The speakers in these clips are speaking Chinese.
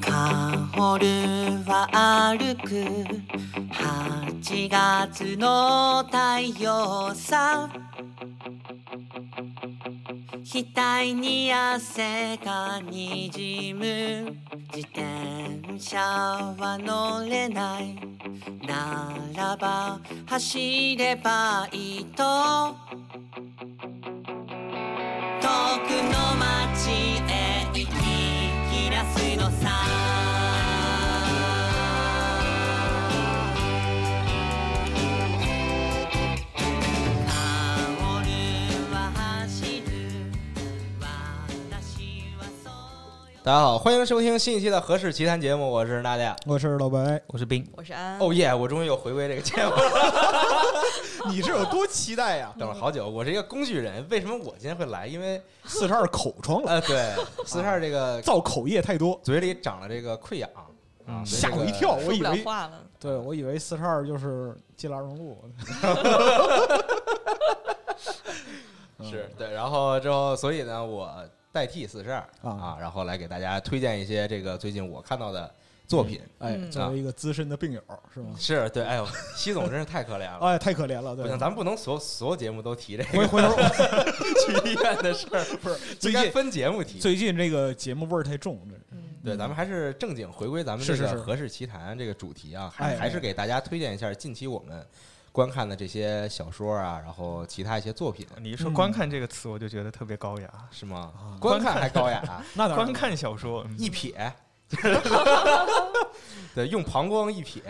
香るは歩く。8月の太陽さ。額に汗がにじむ。自転車は乗れない。ならば走ればいいと。の街大家好，欢迎收听新一期的《何氏奇谈》节目，我是娜姐。我是老白，我是冰，我是安。哦耶！我终于又回归这个节目了，你是有多期待呀？等了好久。我是一个工具人，为什么我今天会来？因为四十二口疮了，呃，对，四十二这个造口业太多，嘴里长了这个溃疡啊，所以吓我一跳，我以为话了，对我以为四十二就是进拉荣路，是对，然后之后，所以呢，我代替四十二啊啊，然后来给大家推荐一些这个最近我看到的作品。哎，嗯作为一个资深的病友是吗？是对，哎呦，西总真是太可怜了。哎，太可怜了，对不行，，咱们不能所有所有节目都提这回个回回头 去医院的事儿，不是最近应该分节目提。最近这个节目味儿太重，这嗯，对，咱们还是正经回归咱们这个何氏奇谈这个主题啊，还哎还是给大家推荐一下近期我们观看的这些小说啊，然后其他一些作品，你一说“嗯观看”这个词，我就觉得特别高雅。是吗？啊？观看还高雅，那当然。观看小说，嗯。一瞥，对，用膀胱一瞥，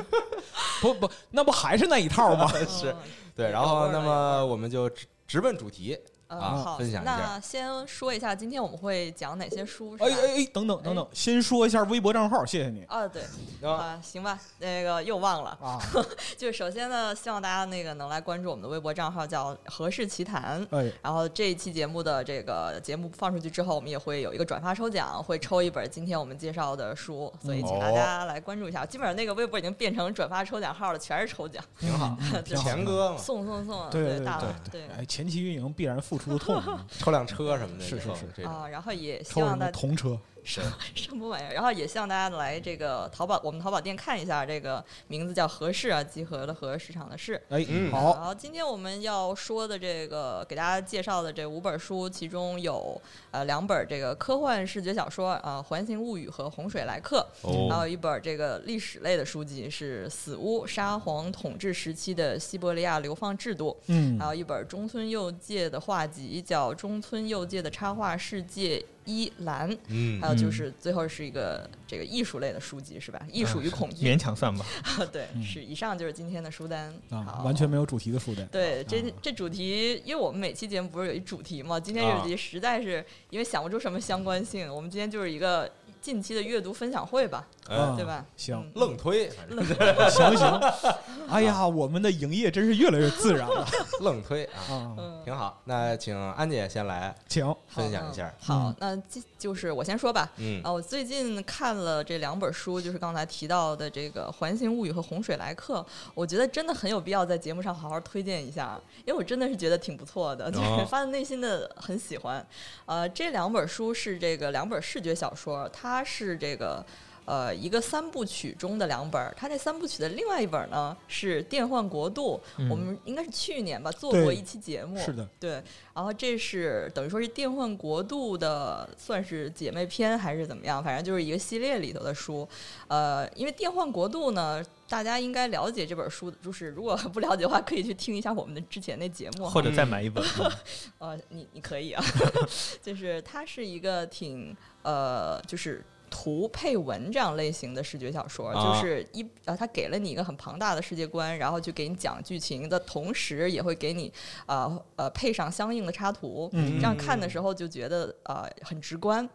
不不，那不还是那一套吗？是。嗯。对，然后那么我们就直直奔主题，呃啊好，分享一下。那先说一下今天我们会讲哪些书，是吧？哎哎哎，等等等等，先说一下微博账号，谢谢你。啊，对啊，啊，行吧，那个又忘了，啊，就是首先呢，希望大家那个能来关注我们的微博账号，叫“何氏奇谈”。哎，然后这一期节目的这个节目放出去之后，我们也会有一个转发抽奖，会抽一本今天我们介绍的书，所以请大家来关注一下。基本上那个微博已经变成转发抽奖号了，全是抽奖，挺好，对钱哥嘛，送送送，对对大对对。哎，前期运营必然付出的痛，抽辆车什么的，是是是啊，然后也希抽什么望大家童车？是 什么玩意儿？然后也希望大家来这个淘宝，我们淘宝店看一下，这个名字叫合适啊，集合的合市场的市。哎嗯，好，然后今天我们要说的这个给大家介绍的这五本书，其中有呃两本这个科幻视觉小说啊，环形物语》和《洪水来客》，还哦，有一本这个历史类的书籍是《死屋：沙皇统治时期的西伯利亚流放制度》，嗯还，有一本中村佑介的画集叫《中村佑介的插画世界一栏》。嗯还有就是最后是一个这个艺术类的书籍是吧？艺术与恐惧，勉强算吧。对，是以上就是今天的书单啊，好完全没有主题的书单，对，这啊这主题，因为我们每期节目不是有一主题嘛？今天这主题实在是因为想不出什么相关性，我们今天就是一个近期的阅读分享会吧，嗯对吧？行嗯愣推，反正 行行，哎呀，我们的营业真是越来越自然了 愣推啊，啊！嗯，挺好。那请安姐先来请，分享一下，好嗯，那这就是我先说吧。嗯啊，我最近看了这两本书，就是刚才提到的这个《环形物语》和《洪水来客》，我觉得真的很有必要在节目上好好推荐一下，因为我真的是觉得挺不错的，就是哦发自内心的很喜欢。呃，这两本书是这个两本视觉小说，它是这个。呃，一个三部曲中的两本儿，它这三部曲的另外一本呢是《电幻国度》，我们应该是去年吧做过一期节目，是的，对，然后这是等于说是电幻国度的，算是姐妹篇还是怎么样？反正就是一个系列里头的书。呃，因为电幻国度呢，大家应该了解这本书，就是如果不了解的话，可以去听一下我们的之前那节目。或者再买一本。呃，你你可以啊，就是它是一个挺呃，就是。图配文这样类型的视觉小说，啊。就是一呃，它给了你一个很庞大的世界观，然后去给你讲剧情的同时，也会给你呃呃配上相应的插图，嗯。这样看的时候就觉得呃很直观。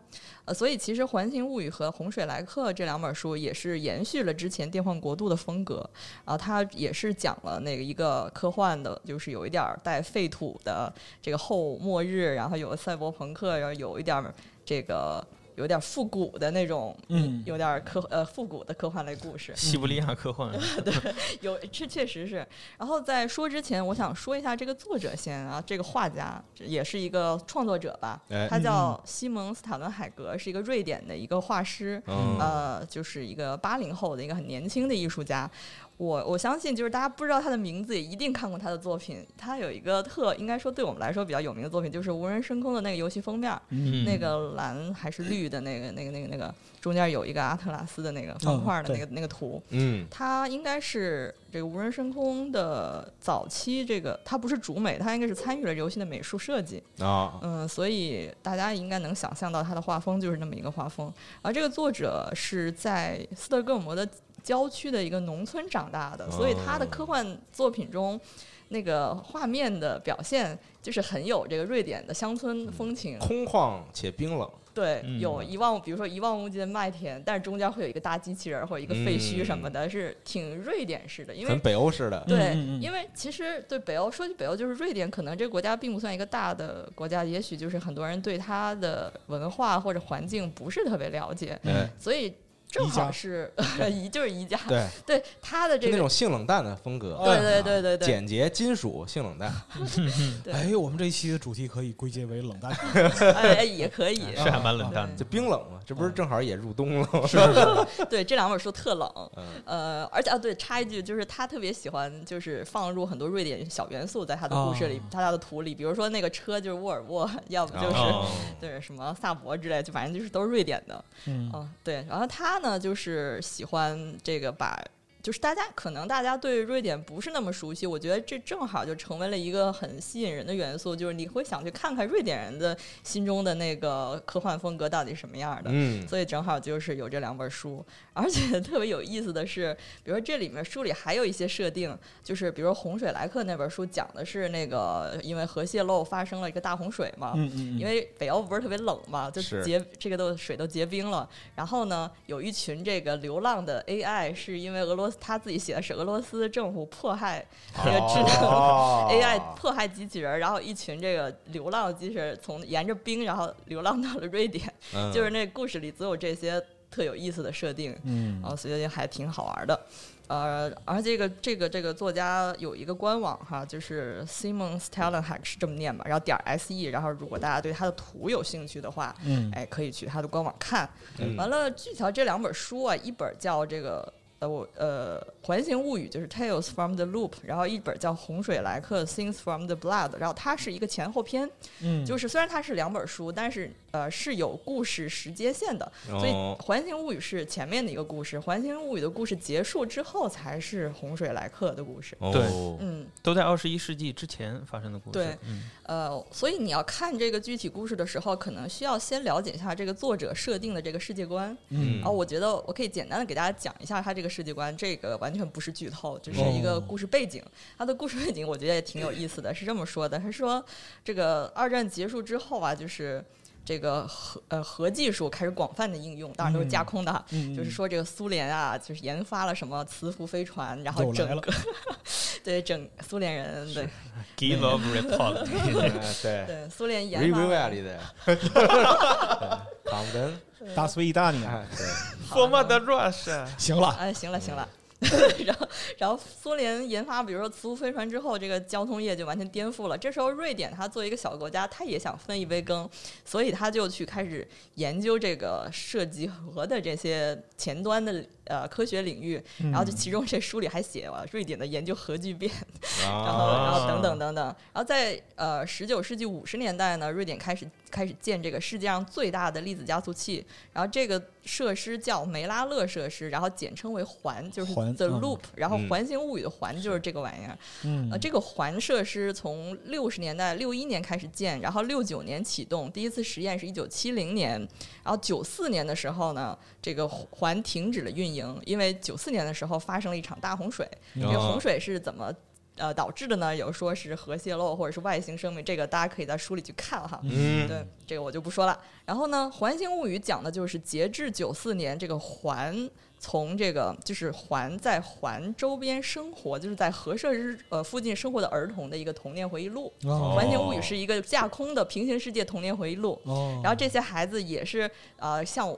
呃，所以其实《环形物语》和《洪水来客》这两本书也是延续了之前《电幻国度》的风格，然后它也是讲了那个一个科幻的，就是有一点儿带废土的这个后末日，然后有赛博朋克，然后有一点儿这个有点复古的那种，嗯有点科呃复古的科幻类故事。西伯利亚科幻，对有，这确实是。然后在说之前，我想说一下这个作者先啊，这个画家也是一个创作者吧，哎他叫西蒙斯塔伦海格，是一个瑞典的一个画师，嗯呃，就是一个八零后的一个很年轻的艺术家。我我相信，就是大家不知道他的名字，也一定看过他的作品。他有一个特，应该说对我们来说比较有名的作品，就是无人升空的那个游戏封面，嗯那个蓝还是绿的那个、那个、那个、那个，中间有一个阿特拉斯的那个方块的那个、那个图。嗯它应该是这个无人深空的早期，这个它不是主美，它应该是参与了游戏的美术设计。啊嗯，所以大家应该能想象到它的画风就是那么一个画风。而这个作者是在斯德哥尔摩的郊区的一个农村长大的，所以他的科幻作品中。那个画面的表现就是很有这个瑞典的乡村风情，空旷且冰冷，对，嗯有一望，比如说一望无际的麦田，但是中间会有一个大机器人儿或者一个废墟什么的，是挺瑞典式的。因为很北欧式的。对，嗯嗯嗯因为其实对北欧说起北欧，就是瑞典，可能这个国家并不算一个大的国家，也许就是很多人对它的文化或者环境不是特别了解，哎，所以正宜家好是 宜就是宜家，对，对它的这个就那种性冷淡的风格，对对对对对简洁金属性冷淡。对哎，我们这一期的主题可以归结为冷淡。哎哎也可以，是还蛮冷淡的。就冰冷嘛，这不是正好也入冬了吗？是是是，对这两本书特冷，嗯呃，而且啊，对，插一句，就是他特别喜欢，就是放入很多瑞典小元素在他的故事里，哦他的图里，比如说那个车就是沃尔沃，要不就是、哦对什么萨博之类，就反正就是都是瑞典的，嗯嗯，对。然后他呢，就是喜欢这个把。就是大家可能大家对瑞典不是那么熟悉，我觉得这正好就成为了一个很吸引人的元素，就是你会想去看看瑞典人的心中的那个科幻风格到底什么样的。嗯所以正好就是有这两本书，而且特别有意思的是，比如说这里面书里还有一些设定，就是比如说洪水来客那本书讲的是那个因为核泄漏发生了一个大洪水嘛，嗯嗯，因为北欧不是特别冷嘛，就是结这个都水都结冰了。然后呢，有一群这个流浪的 AI，是因为俄罗斯他自己写的是俄罗斯政府迫害这个智能、哦 AI 迫害机器人，然后一群这个流浪机器人从沿着冰，然后流浪到了瑞典。嗯 就是那故事里总有这些特有意思的设定，嗯啊，所以还挺好玩的。呃，而这个这个这个作家有一个官网哈，就是 Simon Stellenhack 是这么念吧，然后点儿 S E，然后如果大家对他的图有兴趣的话，嗯哎，可以去他的官网看。嗯完了，具体这两本书啊，一本叫这个。呃，我呃，《环形物语》就是 Tales from the Loop，然后一本叫《洪水来客 Things from the Blood》，然后它是一个前后篇，嗯，就是虽然它是两本书，但是呃是有故事时间线的，所以哦《环形物语》是前面的一个故事，《环形物语》的故事结束之后才是洪水来客的故事。哦对嗯，都在二十一世纪之前发生的故事。对嗯呃，所以你要看这个具体故事的时候，可能需要先了解一下这个作者设定的这个世界观。嗯啊，我觉得我可以简单的给大家讲一下他这个世界观，这个完全不是剧透，就是一个故事背景。他的故事背景我觉得也挺有意思的，是这么说的：他说，这个二战结束之后啊，就是这个核呃核技术开始广泛的应用，当然都是架空的哈。嗯就是说，这个苏联啊，就是研发了什么磁浮飞船，然后整个 对整苏联人对 Give up report，哎对对苏联研 e 发里的康 登，大斯维达尼亚，哎对，多么的 rush，行了，哎，行了行了。然后，然后苏联研发，比如说磁浮飞船之后，这个交通业就完全颠覆了。这时候，瑞典它作为一个小国家，它也想分一杯羹，所以他就去开始研究这个涉及核的这些前端的呃科学领域。然后，就其中这书里还写了瑞典的研究核聚变，然后啊然后等等等等。然后在呃十九世纪五十年代呢，瑞典开始开始建这个世界上最大的粒子加速器，然后这个设施叫梅拉勒设施，然后简称为环，就是 The 嗯。Loop，、然后嗯。环形物语的环就是。这个玩意儿。嗯。呃，这个环设施从六十年代六一年开始建，然后六九年启动，第一次实验是一九七零年，然后九四年的时候呢，这个环停止了运营，因为九四年的时候发生了一场大洪水。这个洪水是怎么呃导致的呢？有说是核泄漏或者是外星生命，这个大家可以在书里去看哈。嗯对，这个我就不说了。然后呢，《环形物语》讲的就是截至九四年，这个环从这个就是环在环周边生活，就是在核设施呃附近生活的儿童的一个童年回忆录。《哦环形物语》是一个架空的平行世界童年回忆录。哦，然后这些孩子也是呃像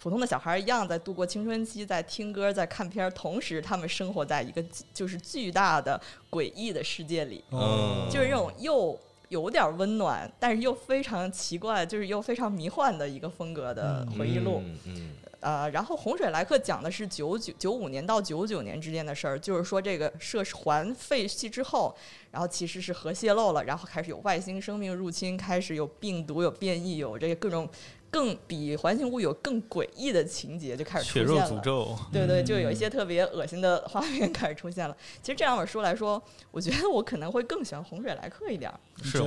普通的小孩儿一样，在度过青春期，在听歌，在看片儿，同时他们生活在一个就是巨大的诡异的世界里，嗯就是这种又。有点温暖，但是又非常奇怪，就是又非常迷幻的一个风格的回忆录。嗯嗯呃，然后洪水来客讲的是九九九五年到九九年之间的事儿，就是说这个设施环废弃之后，然后其实是核泄漏了，然后开始有外星生命入侵，开始有病毒、有变异、有这个各种更比环形物语有更诡异的情节就开始出血肉现了。诅咒，对对，就有一些特别恶心的画面开始出现了。其实这两本书来说，我觉得我可能会更喜欢洪水来客一点。是。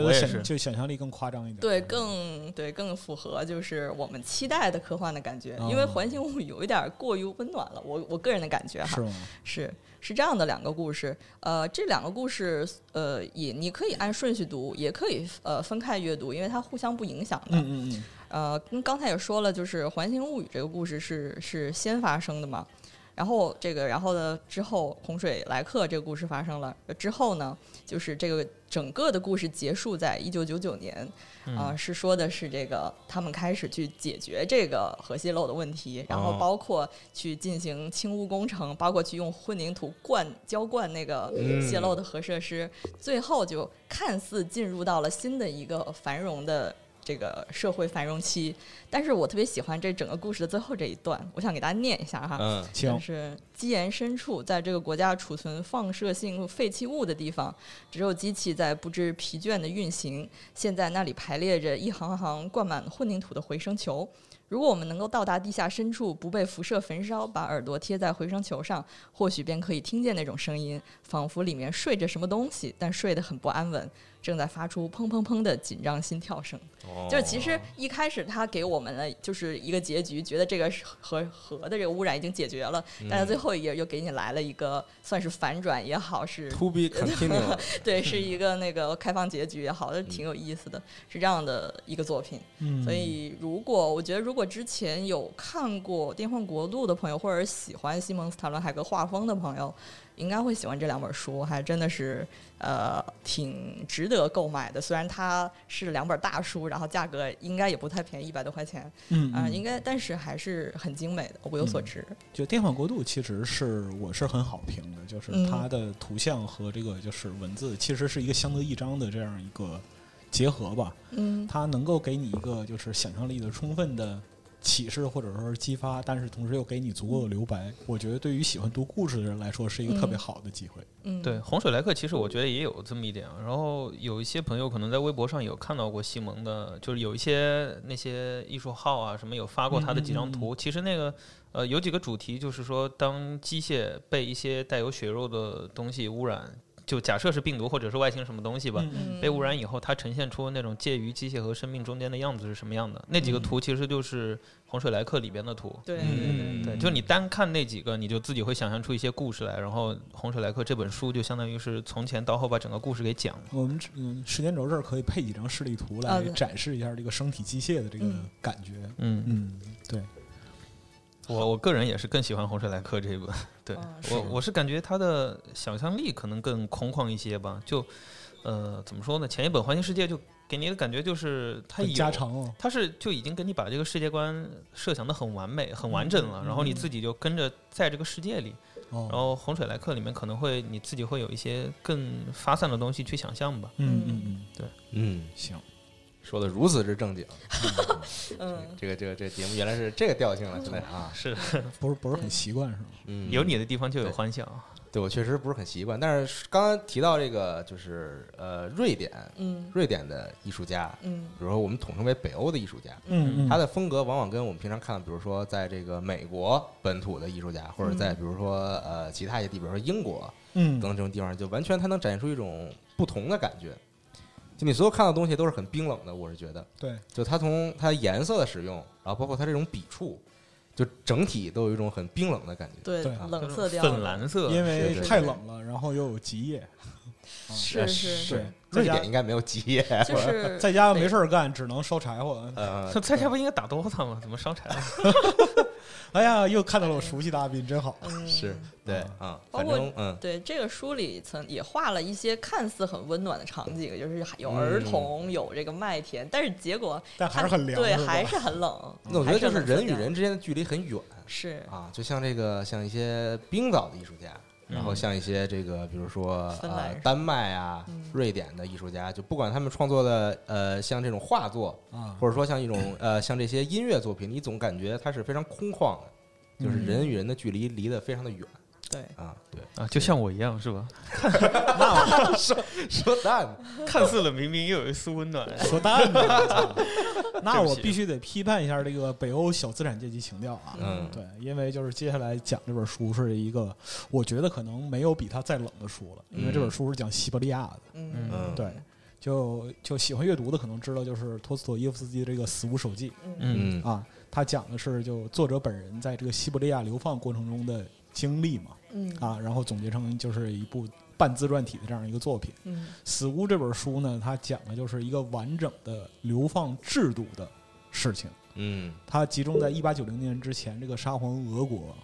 就想象力更夸张一点。对，更对更符合就是我们期待的科幻的感觉，因为《哦环形物语》有一点过于温暖了，我我个人的感觉哈是。吗？是是这样的两个故事，呃，这两个故事，呃，也你可以按顺序读，也可以呃分开阅读，因为它互相不影响的。嗯嗯嗯，呃，跟刚才也说了，就是《环形物语》这个故事是是先发生的嘛，然后这个，然后呢，之后洪水来客这个故事发生了，之后呢，就是这个整个的故事结束在一九九九年，啊、嗯是说的是这个他们开始去解决这个核泄漏的问题，然后哦包括去进行清污工程，包括去用混凝土灌浇灌那个嗯。泄漏的核设施，最后就看似进入到了新的一个繁荣的。这个社会繁荣期，但是我特别喜欢这整个故事的最后这一段，我想给大家念一下哈。嗯请就，是基岩深处，在这个国家储存放射性废弃物的地方，只有机器在不知疲倦的运行。现在那里排列着一行行灌满混凝土的回声球。如果我们能够到达地下深处，不被辐射焚烧，把耳朵贴在回声球上，或许便可以听见那种声音，仿佛里面睡着什么东西，但睡得很不安稳，正在发出砰砰砰的紧张心跳声。哦就是其实一开始他给我们的就是一个结局，觉得这个是核核的这个污染已经解决了，但是最后也又给你来了一个算是反转也好，是 to be continue，对，是一个那个开放结局也好，挺有意思的，是这样的一个作品。嗯，所以如果我觉得如果之前有看过《电幻国度》的朋友，或者喜欢西蒙斯塔伦海格画风的朋友，应该会喜欢这两本书，还真的是呃挺值得购买的。虽然它是两本大书，然后价格应该也不太便宜，一百多块钱啊、嗯嗯应该但是还是很精美的，物有所值。就《电幻国度》其实是我是很好评的，就是嗯它的图像和这个就是文字，其实是一个相得益彰的这样一个结合吧。嗯它能够给你一个就是想象力的充分的启示或者说是激发，但是同时又给你足够的留白。我觉得对于喜欢读故事的人来说，是一个特别嗯好的机会。嗯，对，洪水来客其实我觉得也有这么一点啊。然后有一些朋友可能在微博上有看到过西蒙的，就是有一些那些艺术号啊什么有发过他的几张图。其实那个呃有几个主题，就是说当机械被一些带有血肉的东西污染，就假设是病毒或者是外星什么东西吧。嗯嗯被污染以后，它呈现出那种介于机械和生命中间的样子是什么样的？那几个嗯图其实就是《洪水来客》里边的图。对对嗯对对，就你单看那几个，你就自己会想象出一些故事来。然后《洪水来客》这本书就相当于是从前到后把整个故事给讲了。我们嗯时间轴这儿可以配几张示例图来展示一下这个生体机械的这个嗯感觉。嗯，嗯，对，我我个人也是更喜欢《洪水来客》这一本。对哦我我是感觉他的想象力可能更空旷一些吧。就呃怎么说呢？前一本《环形世界》就给你的感觉就是它很有加长哦。他是就已经给你把这个世界观设想的很完美、很完整了，嗯然后你自己就跟着在这个世界里。哦，然后《洪水来客》里面可能会你自己会有一些更发散的东西去想象吧。嗯嗯嗯，对嗯，行，说的如此之正经，嗯，这个这个这个节目原来是这个调性了，现在啊，是。不是不是很习惯是吗？嗯，有你的地方就有对。欢笑。对我确实不是很习惯，但是刚刚提到这个就是呃瑞典，嗯。瑞典的艺术家，嗯。比如说我们统称为北欧的艺术家，嗯他的风格往往跟我们平常看的，比如说在这个美国本土的艺术家，或者在嗯。比如说呃其他一些地，比如说英国嗯。等等这种地方，就完全他能展现出一种不同的感觉。就你所有看到的东西都是很冰冷的，我是觉得，对，就它从它颜色的使用，然后包括它这种笔触，就整体都有一种很冰冷的感觉。对对冷色调粉蓝色，因为太冷了，然后又有极夜，啊是是是瑞典应该没有极夜，就是 在家没事儿干，只能烧柴火。呃，在家不应该打 DOTA 吗？怎么烧柴了？哎呀，又看到了我熟悉的阿斌，真好。嗯。是对啊，包括嗯。对这个书里曾也画了一些看似很温暖的场景，就是有儿童，有这个麦田，但是结果但还是很凉，对还是很冷。那我觉得就是人与人之间的距离很远是。啊，就像这个像一些冰岛的艺术家，然后像一些这个比如说呃丹麦啊、嗯瑞典的艺术家，就不管他们创作的呃像这种画作，啊，或者说像一种呃像这些音乐作品，你总感觉它是非常空旷的，就是嗯。人与人的距离离得非常的远对，啊。对，啊，就像我一样是吧？那 说说蛋看似冷冰冰，又有一丝温暖。说蛋呢。操那我必须得批判一下这个北欧小资产阶级情调啊！嗯对，因为就是接下来讲这本书是一个，我觉得可能没有比它再冷的书了，因为这本书是讲西伯利亚的。嗯嗯对，就就喜欢阅读的可能知道，就是托斯妥耶夫斯基这个《死无手记嗯嗯》啊，他讲的是就作者本人在这个西伯利亚流放过程中的经历嘛嗯啊，然后总结成就是一部半自传体的这样一个作品。嗯《死屋》这本书呢，它讲的就是一个完整的流放制度的事情。嗯它集中在一八九零年之前，这个沙皇俄国，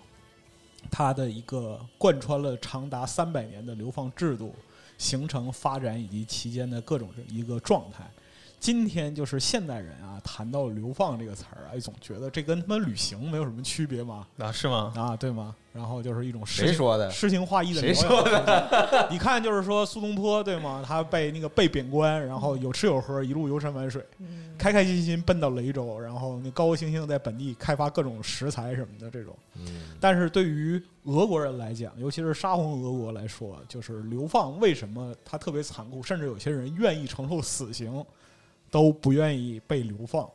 它的一个贯穿了长达三百年的流放制度形成、发展以及期间的各种一个状态。今天就是现代人啊，谈到流放这个词儿，哎，总觉得这跟他妈旅行没有什么区别吗？啊，是吗？啊，对吗？然后就是一种谁说的？诗情画意的谁说的。你看，就是说苏东坡对吗？他被那个被贬官，然后有吃有喝，一路游山玩水，嗯开开心心奔到雷州，然后那高高兴兴在本地开发各种食材什么的这种。嗯但是对于俄国人来讲，尤其是沙皇俄国来说，就是流放为什么他特别残酷，甚至有些人愿意承受死刑，都不愿意被流放，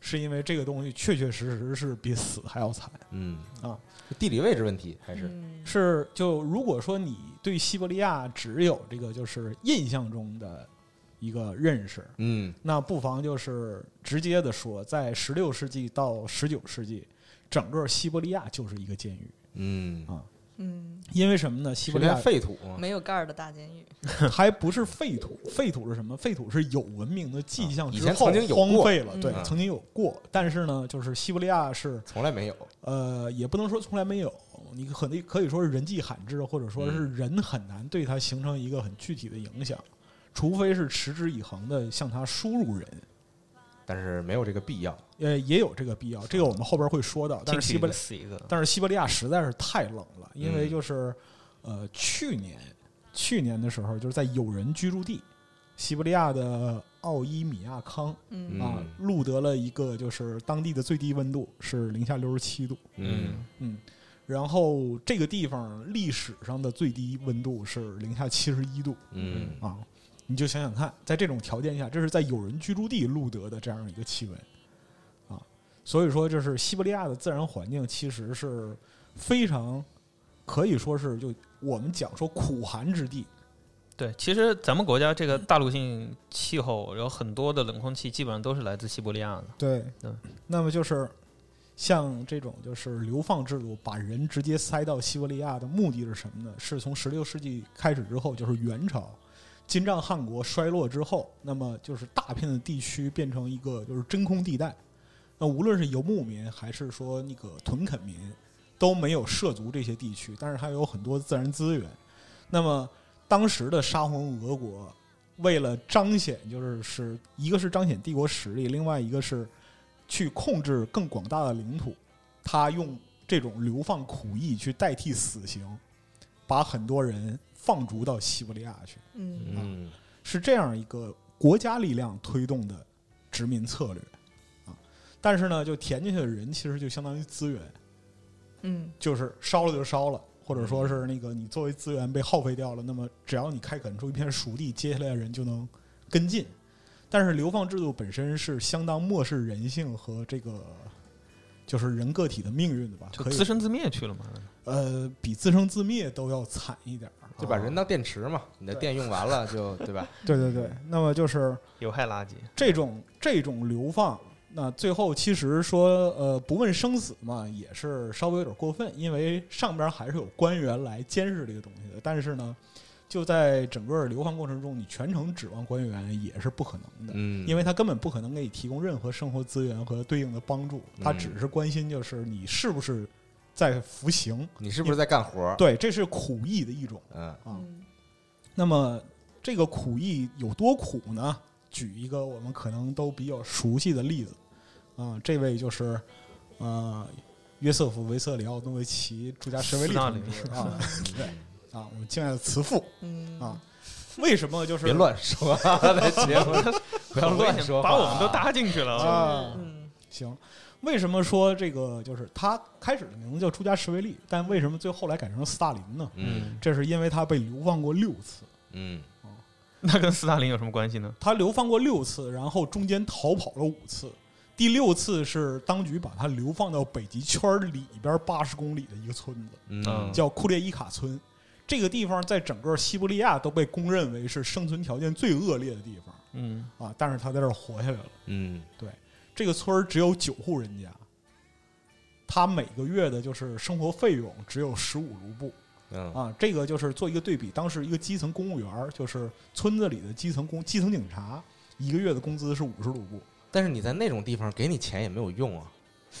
是因为这个东西确确实实是比死还要惨。嗯。啊，地理位置问题还是？嗯。是就如果说你对西伯利亚只有这个就是印象中的一个认识，嗯。那不妨就是直接的说，在十六世纪到十九世纪，整个西伯利亚就是一个监狱。嗯，啊嗯，因为什么呢？西伯利亚废土？没有盖儿的大监狱。还不是废土，废土是什么？废土是有文明的迹象啊以之后前曾经有过荒废了，对，嗯曾经有过。但是呢，就是西伯利亚是从来没有。呃，也不能说从来没有，你可能可以说是人迹罕至，或者说是嗯人很难对它形成一个很具体的影响，除非是持之以恒的向它输入人。但是没有这个必要。呃，也有这个必要，这个我们后边会说到。但是西伯利，亚，但是西伯利亚实在是太冷了，因为嗯就是呃，去年去年的时候，就是在有人居住地西伯利亚的奥伊米亚康嗯啊嗯，录得了一个就是当地的最低温度是零下六十七度，嗯嗯，然后这个地方历史上的最低温度是零下七十一度嗯啊，你就想想看，在这种条件下，这是在有人居住地录得的这样一个气温啊，所以说，就是西伯利亚的自然环境其实是非常可以说是就我们讲说苦寒之地，对，其实咱们国家这个大陆性气候有很多的冷空气，基本上都是来自西伯利亚的。对嗯，那么就是像这种就是流放制度，把人直接塞到西伯利亚的目的是什么呢？是从十六世纪开始之后，就是元朝金帐汗国衰落之后，那么就是大片的地区变成一个就是真空地带。那无论是游牧民还是说那个屯垦民，都没有涉足这些地区，但是它有很多自然资源。那么当时的沙皇俄国为了彰显，就是是一个是彰显帝国实力，另外一个是去控制更广大的领土，他用这种流放苦役去代替死刑，把很多人放逐到西伯利亚去，嗯嗯是这样一个国家力量推动的殖民策略啊。但是呢，就填进去的人其实就相当于资源，嗯就是烧了就烧了，或者说是那个你作为资源被耗费掉了，那么只要你开垦出一片熟地，接下来的人就能跟进。但是流放制度本身是相当漠视人性和这个就是人个体的命运的吧？可以就自生自灭去了嘛？呃，比自生自灭都要惨一点儿。就把人当电池嘛，你的电用完了就 对吧？对对对，那么就是有害垃圾。这种这种流放，那最后其实说呃不问生死嘛，也是稍微有点过分，因为上边还是有官员来监视这个东西的。但是呢，就在整个流放过程中，你全程指望官员也是不可能的，嗯，因为他根本不可能给你提供任何生活资源和对应的帮助，他嗯只是关心就是你是不是在服刑。你是不是在干活？对，这是苦役的一种嗯啊。嗯那么这个苦役有多苦呢？举一个我们可能都比较熟悉的例子啊，这位就是呃约瑟夫·维瑟里奥诺维奇·朱加什维利啊，对啊，我们敬爱的慈父嗯啊，为什么就是别乱说，在节目 不要乱说啊，把我们都搭进去了啊。啊？嗯行，为什么说这个就是他开始的名字叫出家什维利，但为什么最后来改成斯大林呢？嗯这是因为他被流放过六次。嗯那跟斯大林有什么关系呢？他流放过六次，然后中间逃跑了五次。第六次是当局把他流放到北极圈里边八十公里的一个村子，嗯叫库列伊卡村。这个地方在整个西伯利亚都被公认为是生存条件最恶劣的地方嗯啊！但是他在这儿活下来了。嗯这个村儿只有九户人家，他每个月的就是生活费用只有十五卢布嗯啊。这个就是做一个对比，当时一个基层公务员儿，就是村子里的基层公基层警察，一个月的工资是五十卢布。但是你在那种地方给你钱也没有用啊。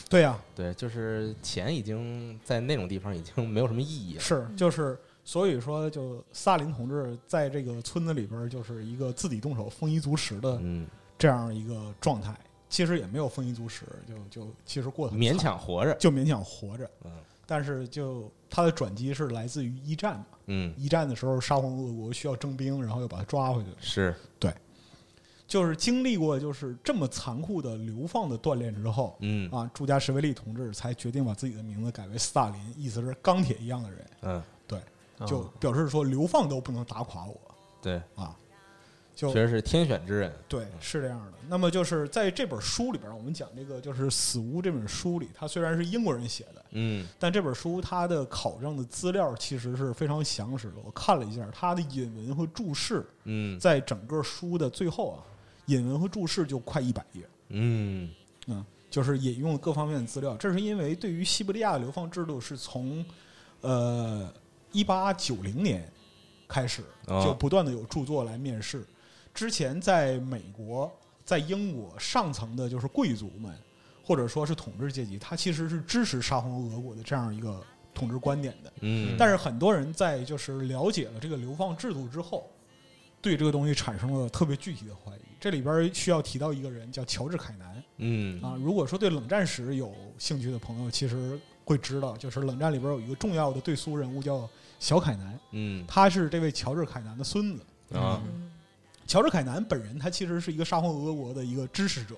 对呀、对，就是钱已经在那种地方已经没有什么意义了。是就是，所以说就萨林同志在这个村子里边儿就是一个自己动手丰衣足食的嗯，这样一个状态。其实也没有丰衣足食，就就其实过得很勉强活着。就勉强活着。嗯。但是就他的转机是来自于一战嘛，嗯，一战的时候沙皇俄国需要征兵，然后又把他抓回去。了。是就是经历过就是这么残酷的流放的锻炼之后，嗯。啊，朱加什维利同志才决定把自己的名字改为斯大林，意思是钢铁一样的人，嗯。就哦。表示说流放都不能打垮我。对，啊。就确实是天选之人。对，是这样的。那么就是在这本书里边，我们讲这个就是《死屋》这本书里，它虽然是英国人写的，嗯但这本书它的考证的资料其实是非常详实的。我看了一下它的引文和注释，嗯在整个书的最后啊，引文和注释就快一百页，嗯嗯，就是引用各方面的资料。这是因为对于西伯利亚的流放制度是从呃一八九零年开始哦就不断的有著作来面世。之前在美国、在英国上层的就是贵族们，或者说是统治阶级，他其实是支持沙皇俄国的这样一个统治观点的。嗯，但是很多人在就是了解了这个流放制度之后，对这个东西产生了特别具体的怀疑。这里边需要提到一个人叫乔治·凯南嗯啊。如果说对冷战史有兴趣的朋友，其实会知道，就是冷战里边有一个重要的对苏人物叫小凯南，嗯他是这位乔治·凯南的孙子。啊嗯乔治·凯南本人他其实是一个沙皇俄国的一个支持者，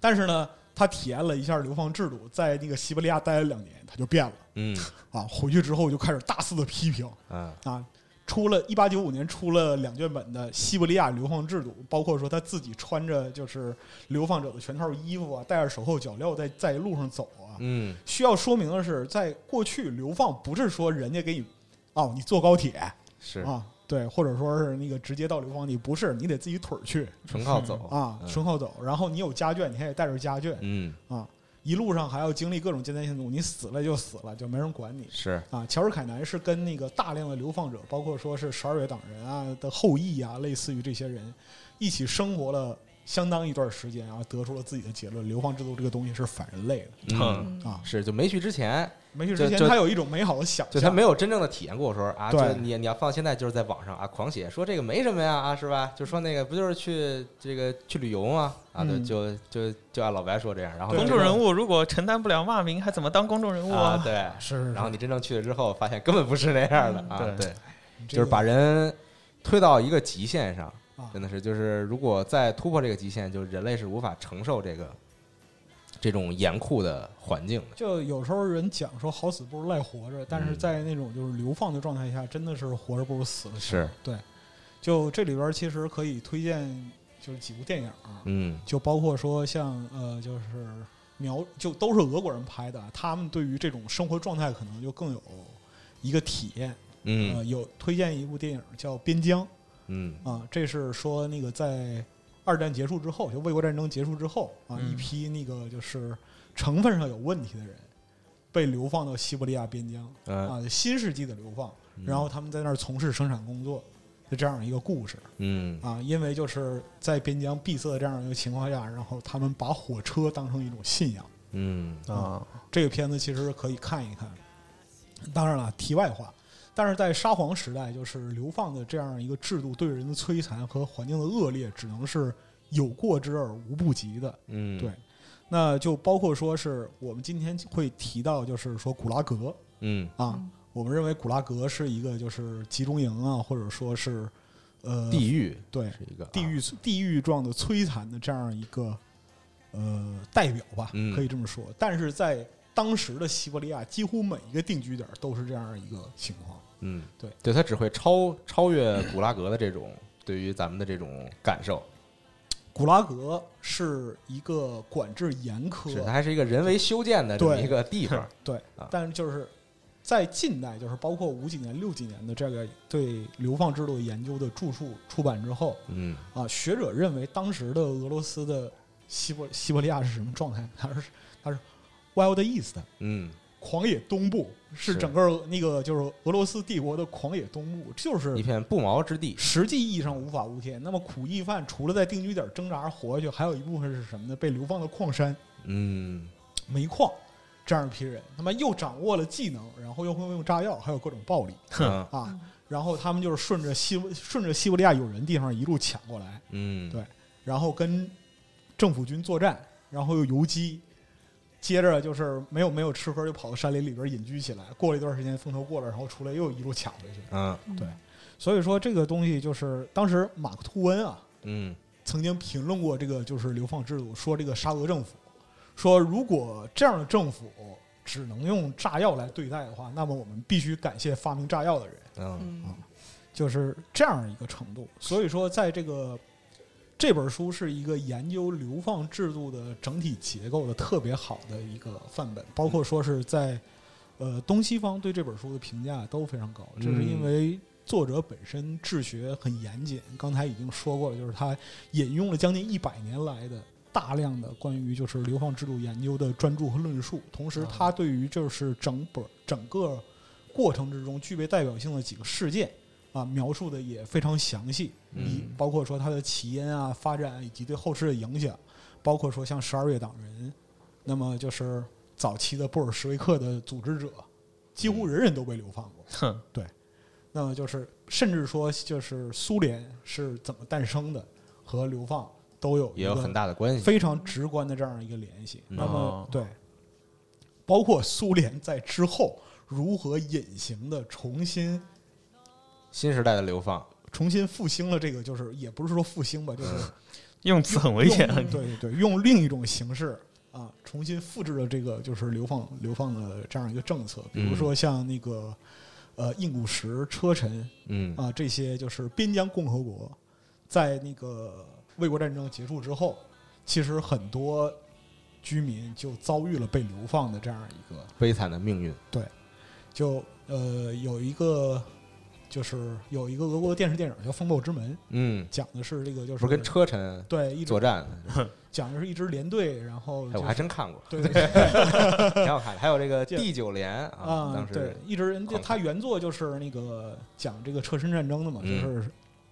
但是呢，他体验了一下流放制度，在那个西伯利亚待了两年，他就变了嗯啊。回去之后就开始大肆的批评。啊啊，出了一八九五年出了两卷本的《西伯利亚流放制度》，包括说他自己穿着就是流放者的全套衣服啊，戴着手铐脚镣在在路上走啊。嗯需要说明的是，在过去流放不是说人家给你哦，你坐高铁是啊，对，或者说是那个直接到流放地，不是你得自己腿儿去纯靠走啊，嗯纯靠走。然后你有家眷，你还得带着家眷嗯啊，一路上还要经历各种艰难险阻，你死了就死了，就没人管你。是啊，乔治·凯南是跟那个大量的流放者，包括说是十二月党人啊的后裔啊，类似于这些人，一起生活了相当一段时间然后，得出了自己的结论：流放制度这个东西是反人类的嗯嗯啊。是就没去之前，没去之前，他有一种美好的想象就，他没有真正的体验过，说啊，对就你你要放现在就是在网上啊狂写说这个没什么呀啊是吧？就说那个不就是去这个去旅游吗？啊，对，嗯就就就按老白说这样，然后公众人物如果承担不了骂名，还怎么当公众人物啊，啊？对，是，然后你真正去了之后，发现根本不是那样的啊，对对，就是把人推到一个极限上，啊真的是，就是如果再突破这个极限，就人类是无法承受这个这种严酷的环境的。就有时候人讲说好死不如赖活着，但是嗯在那种就是流放的状态下，真的是活着不如死了。是，对。就这里边其实可以推荐就是几部电影啊，嗯就包括说像呃，就是描就都是俄国人拍的，他们对于这种生活状态可能就更有一个体验。嗯呃，有推荐一部电影叫《边疆》嗯啊，这是说那个在二战结束之后，就卫国战争结束之后啊，嗯一批那个就是成分上有问题的人被流放到西伯利亚边疆嗯啊，新世纪的流放。然后他们在那儿从事生产工作，就这样一个故事嗯啊。因为就是在边疆闭塞的这样一个情况下，然后他们把火车当成一种信仰。嗯啊，这个片子其实可以看一看。当然了，题外话，但是在沙皇时代，就是流放的这样一个制度对人的摧残和环境的恶劣，只能是有过之而无不及的。嗯，对，那就包括说是我们今天会提到，就是说古拉格嗯啊，我们认为古拉格是一个就是集中营啊，或者说是呃地狱对是一个地狱地狱状的摧残的这样一个呃代表吧，嗯可以这么说。但是在当时的西伯利亚，几乎每一个定居点都是这样一个情况。嗯，对，对，它只会超超越古拉格的这种对于咱们的这种感受，古拉格是一个管制严苛，是它还是一个人为修建的这么一个地方，对。啊，但是就是在近代，就是包括五几年、六几年的这个对流放制度研究的著述出版之后嗯。啊，学者认为当时的俄罗斯的西伯西伯利亚是什么状态？它是它是 Wild East，嗯狂野东部，是是整个那个就是俄罗斯帝国的狂野东部，就是一片不毛之地，实际意义上无法无天。那么苦役犯除了在定居点挣扎而活下去，还有一部分是什么呢？被流放到矿山。嗯煤矿这样一批人，他们又掌握了技能，然后又会用炸药，还有各种暴力嗯啊。然后他们就是顺着西顺着西伯利亚有人地方一路抢过来，嗯，对然后跟政府军作战，然后又游击，接着就是没有没有吃喝，就跑到山林里边隐居起来。过了一段时间，风头过了，然后出来又一路抢回去。嗯对，所以说这个东西就是当时马克吐温啊嗯曾经评论过这个就是流放制度，说这个沙俄政府说如果这样的政府只能用炸药来对待的话，那么我们必须感谢发明炸药的人，嗯嗯就是这样一个程度。所以说，在这个这本书是一个研究流放制度的整体结构的特别好的一个范本，包括说是在呃东西方对这本书的评价都非常高，这是因为作者本身治学很严谨，刚才已经说过了，就是他引用了将近一百年来的。大量的关于就是流放制度研究的专著和论述，同时他对于就是整本整个过程之中具备代表性的几个事件啊，描述的也非常详细，以嗯包括说它的起因啊、发展以及对后世的影响，包括说像十二月党人，那么就是早期的布尔什维克的组织者，几乎人人都被流放过。哼，对那么就是甚至说就是苏联是怎么诞生的和流放都有一个也有很大的关系，非常直观的这样一个联系。嗯那么哦对，包括苏联在之后如何隐形的重新新时代的流放，重新复兴了这个，就是也不是说复兴吧，就是用词很危险。对对对，用另一种形式啊，重新复制了这个就是流放流放的这样一个政策，比如说像那个呃印古什、车臣嗯。啊这些就是边疆共和国，在那个卫国战争结束之后，其实很多居民就遭遇了被流放的这样一个悲惨的命运，对就呃有一个就是有一个俄国的电视电影叫《风暴之门》，嗯，讲的是这个就是不是跟车臣对作战，讲的是一支连队，然后、哎，就是、我还真看过，对。对 对挺好看的。还有这个第九连啊，啊当，时对，一直人狂他原作就是那个讲这个车身战争的嘛，嗯。就是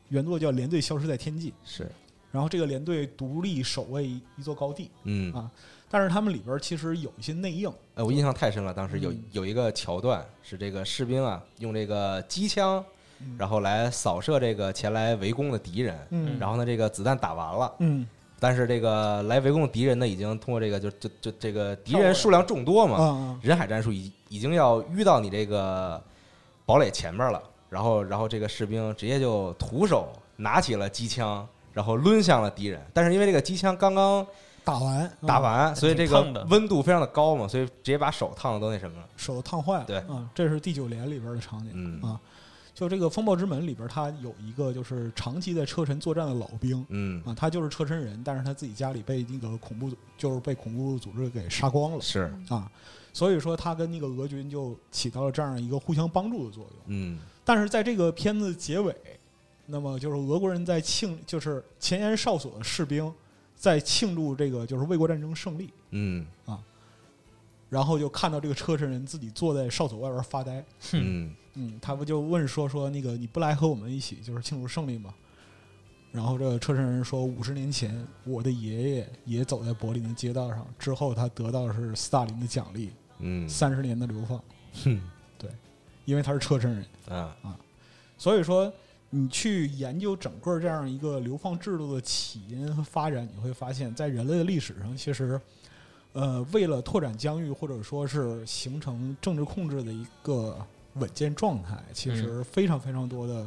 原作叫《连队消失在天际》，是，然后这个连队独立守卫一座高地，嗯，啊但是他们里边其实有一些内应，哎，我印象太深了，当时有嗯。有一个桥段是这个士兵啊，用这个机枪，嗯。然后来扫射这个前来围攻的敌人，嗯。然后呢，这个子弹打完了，嗯。但是这个来围攻的敌人呢，已经通过这个就就就这个敌人数量众多啊嘛，啊人海战术已已经要遇到你这个堡垒前面了，然后然后这个士兵直接就徒手拿起了机枪，然后抡向了敌人，但是因为这个机枪刚刚打完啊打完，所以这个温度非常的高嘛，所以直接把手烫的都那什么了。手烫坏了，对。啊，这是第九连里边的场景，嗯。啊，就这个风暴之门里边，他有一个就是长期在车臣作战的老兵。嗯，啊，他就是车臣人，但是他自己家里被那个恐怖组，就是被恐怖组织给杀光了是，啊，所以说他跟那个俄军就起到了这样一个互相帮助的作用。嗯。但是在这个片子结尾，那么就是俄国人在庆，就是前沿哨所的士兵在庆祝这个就是卫国战争胜利，嗯。啊。然后就看到这个车臣人自己坐在哨所外边发呆，嗯。嗯，他不就问说说那个你不来和我们一起就是庆祝胜利吗？然后这个车臣人说，五十年前我的爷爷也走在柏林的街道上，之后他得到的是斯大林的奖励，嗯。三十年的流放，哼。因为他是车臣人。啊。所以说，你去研究整个这样一个流放制度的起因和发展，你会发现在人类的历史上，其实，呃，为了拓展疆域或者说是形成政治控制的一个稳健状态，其实非常非常多的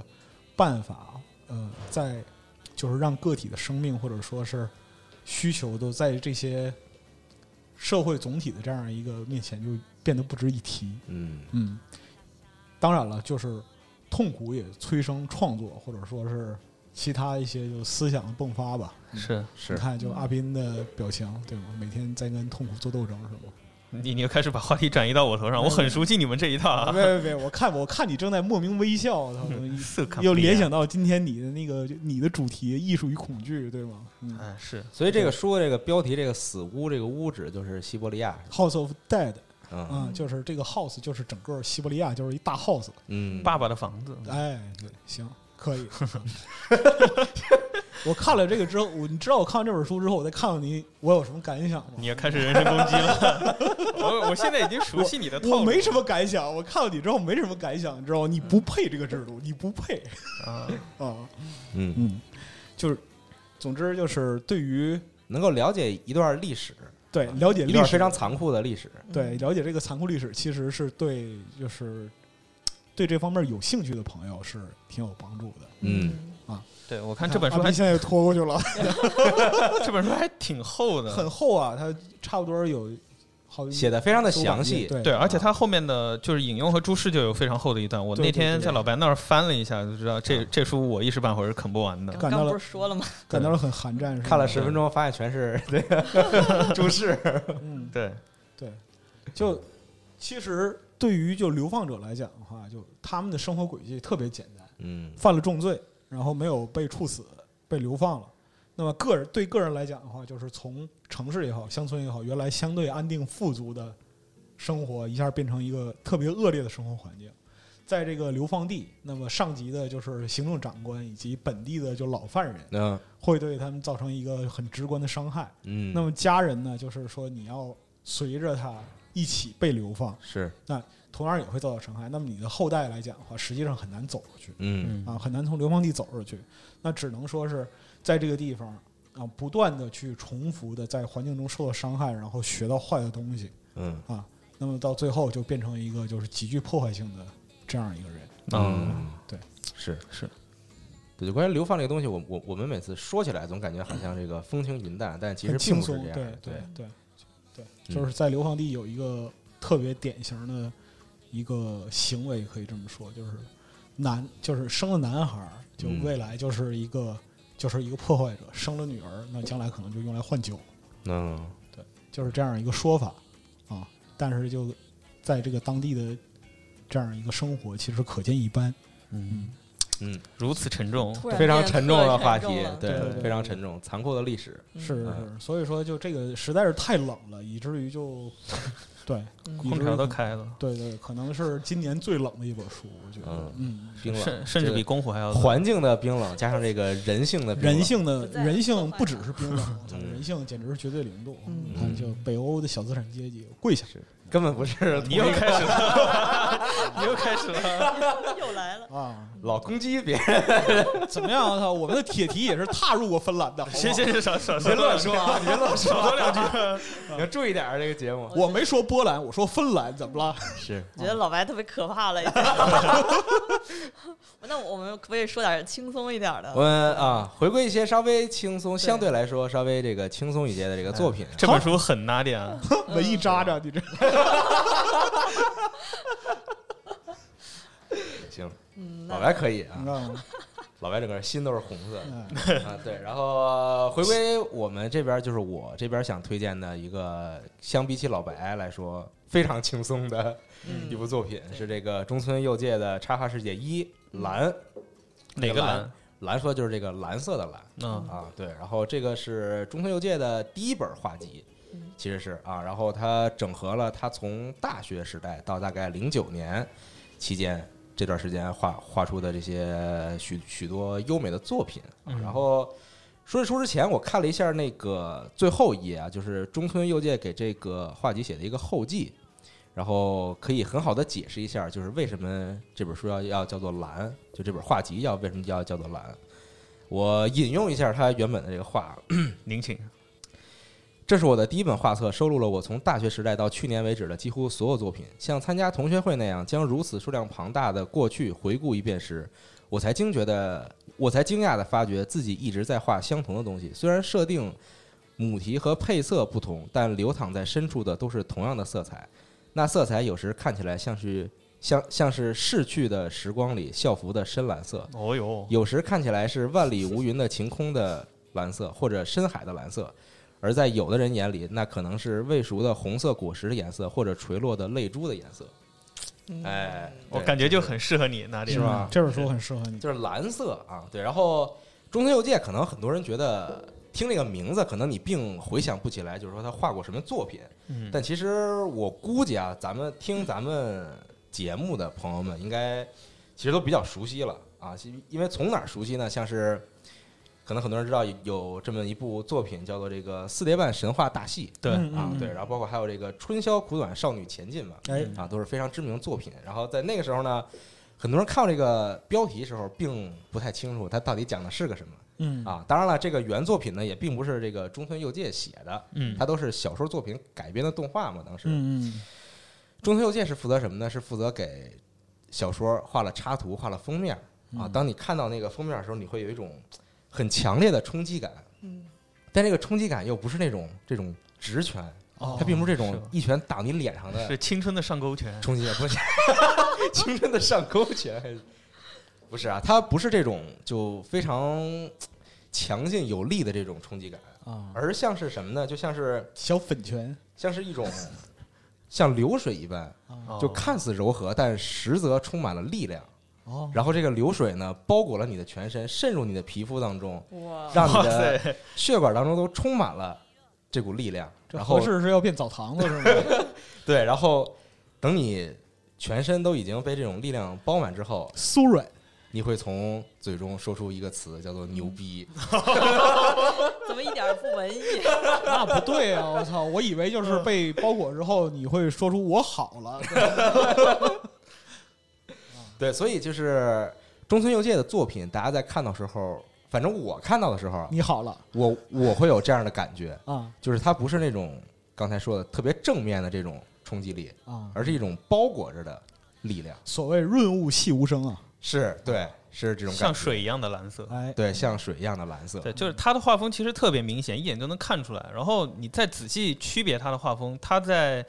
办法，呃，在就是让个体的生命或者说是需求都在这些社会总体的这样一个面前就变得不值一提。嗯。嗯，当然了，就是痛苦也催生创作，或者说是其他一些就思想的迸发吧。是是你看，就阿斌的表情，对吗？每天在跟痛苦做斗争，是吗？你你又开始把话题转移到我头上，我很熟悉你们这一套啊，啊。别别别！我看我看你正在莫名微笑，他 又联想到今天你的那个你的主题“艺术与恐惧”，对吗？嗯哎是所以这个书的这个标题，这个死屋，这个屋指就是西伯利亚，，House of Dead 嗯啊，就是这个 house 就是整个西伯利亚就是一大 house。嗯，爸爸的房子，哎，对，行，可以。我看了这个之后，我你知道我看完这本书之后，我再看到你，我有什么感想吗？你也开始人身攻击了。我我现在已经熟悉你的套路。我没什么感想，我看到你之后没什么感想，你知道吗？你不配这个制度，你不配啊，啊！嗯，嗯，就是，总之就是对于能够了解一段历史，对了解历史一段非常残酷的历史，对了解这个残酷历史，其实是对就是对这方面有兴趣的朋友是挺有帮助的。嗯啊对我看这本书阿还现在又拖过去了，这本书还挺厚的，很厚啊，它差不多有好写的非常的详细，对对，而且他后面的就是引用和注释就有非常厚的一段。我那天在老白那儿翻了一下，就知道这这书我一时半会儿是啃不完的。刚刚不是说了吗？感到了很寒战，看了十分钟，发现全是 这个 注释，嗯，对，对，就其实对于就流放者来讲的话，就他们的生活轨迹特别简单，嗯犯了重罪，然后没有被处死，被流放了。那么个人对个人来讲的话，就是从城市也好，乡村也好，原来相对安定富足的生活，一下变成一个特别恶劣的生活环境。在这个流放地，那么上级的就是行政长官以及本地的就老犯人，嗯会对他们造成一个很直观的伤害。嗯，那么家人呢，就是说你要随着他一起被流放，是那同样也会遭到伤害。那么你的后代来讲的话，实际上很难走出去嗯啊，很难从流放地走出去。那只能说是在这个地方啊，不断的去重复的在环境中受到伤害，然后学到坏的东西。嗯啊那么到最后就变成一个就是极具破坏性的这样一个人。嗯，对，是是。对，就关于流放这个东西，我我我们每次说起来，总感觉好像这个风轻云淡，但其实并轻松，对不是这样。对对对，嗯。就是在流放地有一个特别典型的一个行为，可以这么说，就是男就是生了男孩儿，就嗯。未来就是一个、就是一个破坏者；生了女儿，那将来可能就用来换酒，嗯。对就是这样一个说法啊。但是就在这个当地的这样一个生活，其实可见一斑。嗯，嗯，如此沉重，非常沉重的话题对非常沉重，残酷的历史。嗯。是是所以说就这个实在是太冷了，以至于就 对嗯。空调都开了，对对，可能是今年最冷的一本书，我觉得嗯，嗯。冰冷，甚甚至比功夫还要环境的冰冷，加上这个人性的人性的人性不只是冰冷，嗯人性简直是绝对零度。嗯。你看，就北欧的小资产阶级跪下是根本不是 你又开始了，你又开始了，又来了。啊！老攻击别人，怎么样我操我们的铁蹄也是踏入过芬兰的，行行行，少少别乱说啊，别乱说，少说两句。你要注意点儿这个节目。我没说波兰，我说芬兰，怎么了？是我觉得老白特别可怕了，已经。那我们可不可以说点轻松一点的？我们啊，回归一些稍微轻松，相对来说稍微这个轻松一些的这个作品。这本书很拿点啊，文艺渣渣，你这 行，嗯，老白可以啊？老白整个心都是红色的。对，然后回归我们这边，就是我这边想推荐的一个，相比起老白来说非常轻松的嗯一部作品，是这个中村佑介的《插画世界一蓝》。哪个蓝？蓝说就是这个蓝色的蓝嗯啊，对。然后这个是中村佑介的第一本画集嗯，其实是啊，然后他整合了他从大学时代到大概零九年期间这段时间画画出的这些许许多优美的作品。嗯然后说这书之前，我看了一下那个最后一页啊，就是中村佑介给这个画集写的一个后记，然后可以很好的解释一下，就是为什么这本书要要叫做蓝，就这本画集要为什么要叫做蓝。我引用一下他原本的这个话，您请。这是我的第一本画册，收录了我从大学时代到去年为止的几乎所有作品。像参加同学会那样，将如此数量庞大的过去回顾一遍时，我才惊觉的，我才惊讶的发觉自己一直在画相同的东西。虽然设定、母题和配色不同，但流淌在深处的都是同样的色彩。那色彩有时看起来像是像像是逝去的时光里校服的深蓝色，哦哟，有时看起来是万里无云的晴空的蓝色，或者深海的蓝色；而在有的人眼里，那可能是未熟的红色果实的颜色，或者垂落的泪珠的颜色。哎，我感觉就很适合你那里是吧嗯这本书很适合你。就是蓝色啊，对。然后中村佑介可能很多人觉得听这个名字，可能你并回想不起来，就是说他画过什么作品。嗯，但其实我估计啊，咱们听咱们节目的朋友们应该其实都比较熟悉了啊，其因为从哪儿熟悉呢？像是可能很多人知道有这么一部作品叫做这个《四叠半神话大戏对，啊，对，然后包括还有这个《春宵苦短，少女前进》嘛，哎，啊，都是非常知名的作品。然后在那个时候呢，很多人看到这个标题的时候，并不太清楚它到底讲的是个什么嗯啊。当然了，这个原作品呢，也并不是这个中村佑介写的，嗯，它都是小说作品改编的动画嘛。当时，嗯嗯中村佑介是负责什么呢？是负责给小说画了插图、画了封面啊。嗯当你看到那个封面的时候，你会有一种很强烈的冲击感，嗯，但这个冲击感又不是那种这种直拳，哦它并不是这种一拳打你脸上的是青春的上勾拳，冲击感，不是 青春的上勾拳，还是不是啊？它不是这种就非常强劲有力的这种冲击感，啊，而像是什么呢？就像是小粉拳像是一种像流水一般，啊，就看似柔和，但实则充满了力量。哦，然后这个流水呢，包裹了你的全身，渗入你的皮肤当中，哇，让你的，血管当中都充满了这股力量。这然后合适是要变澡堂子是吗？对，然后等你全身都已经被这种力量包满之后，酥软，你会从嘴中说出一个词，叫做“牛逼 怎么一点儿不文艺？那不对啊！我操，我以为就是被包裹之后你会说出我好了，”。对，所以就是中村佑介的作品，大家在看到时候，反正我看到的时候，你好了我我会有这样的感觉，啊就是它不是那种刚才说的特别正面的这种冲击力，啊！而是一种包裹着的力量。所谓润物细无声啊，是对，是这种像水一样的蓝色。哎，对，像水一样的蓝色。对，就是他的画风其实特别明显，一眼就能看出来。然后你再仔细区别他的画风，他在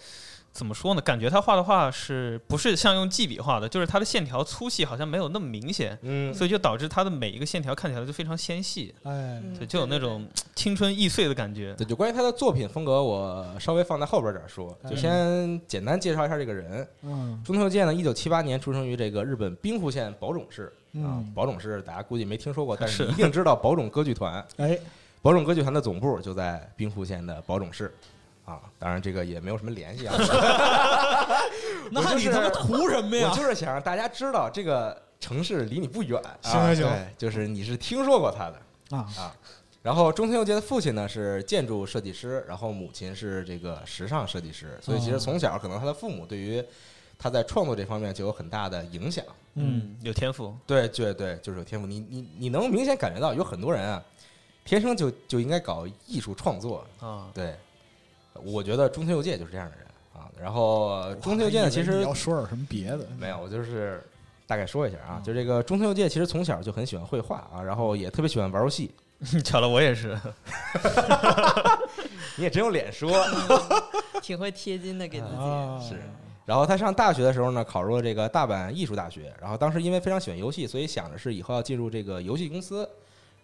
怎么说呢？感觉他画的画是不是像用记笔画的？就是他的线条粗细好像没有那么明显，嗯，所以就导致他的每一个线条看起来就非常纤细，哎，就有那种青春易碎的感觉。对，就关于他的作品风格，我稍微放在后边点儿说，就嗯先简单介绍一下这个人。嗯中村佑介呢，一九七八年出生于这个日本兵库县宝冢市啊嗯，，宝冢市大家估计没听说过，但是一定知道宝冢歌剧团。哎，宝冢歌剧团的总部就在兵库县的宝冢市啊，当然这个也没有什么联系啊。那你他妈图什么呀我？就是想让大家知道这个城市离你不远。啊行行行对就是你是听说过他的。啊，啊。然后中村佑介的父亲呢是建筑设计师，然后母亲是这个时尚设计师，所以其实哦从小可能他的父母对于他在创作这方面就有很大的影响。嗯，有天赋。对对对，就是有天赋。你你你能明显感觉到有很多人啊，天生就就应该搞艺术创作。啊，对，我觉得中村佑介就是这样的人啊。然后中村佑介呢，其实要说点什么别的，没有，我就是大概说一下啊嗯，就这个中村佑介其实从小就很喜欢绘画啊，然后也特别喜欢玩游戏。巧了，我也是。你也真有脸说。挺会贴金的给自己。啊，是然后他上大学的时候呢，考入了这个大阪艺术大学。然后当时因为非常喜欢游戏，所以想着是以后要进入这个游戏公司，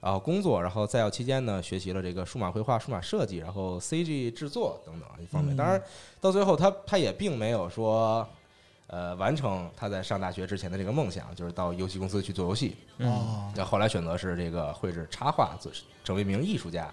然后工作。然后在校期间呢，学习了这个数码绘画、数码设计，然后 CG 制作等等一方面。嗯当然，到最后他他也并没有说，呃，完成他在上大学之前的这个梦想，就是到游戏公司去做游戏。嗯，哦，然后后来选择是这个绘制插画，做成为一名艺术家。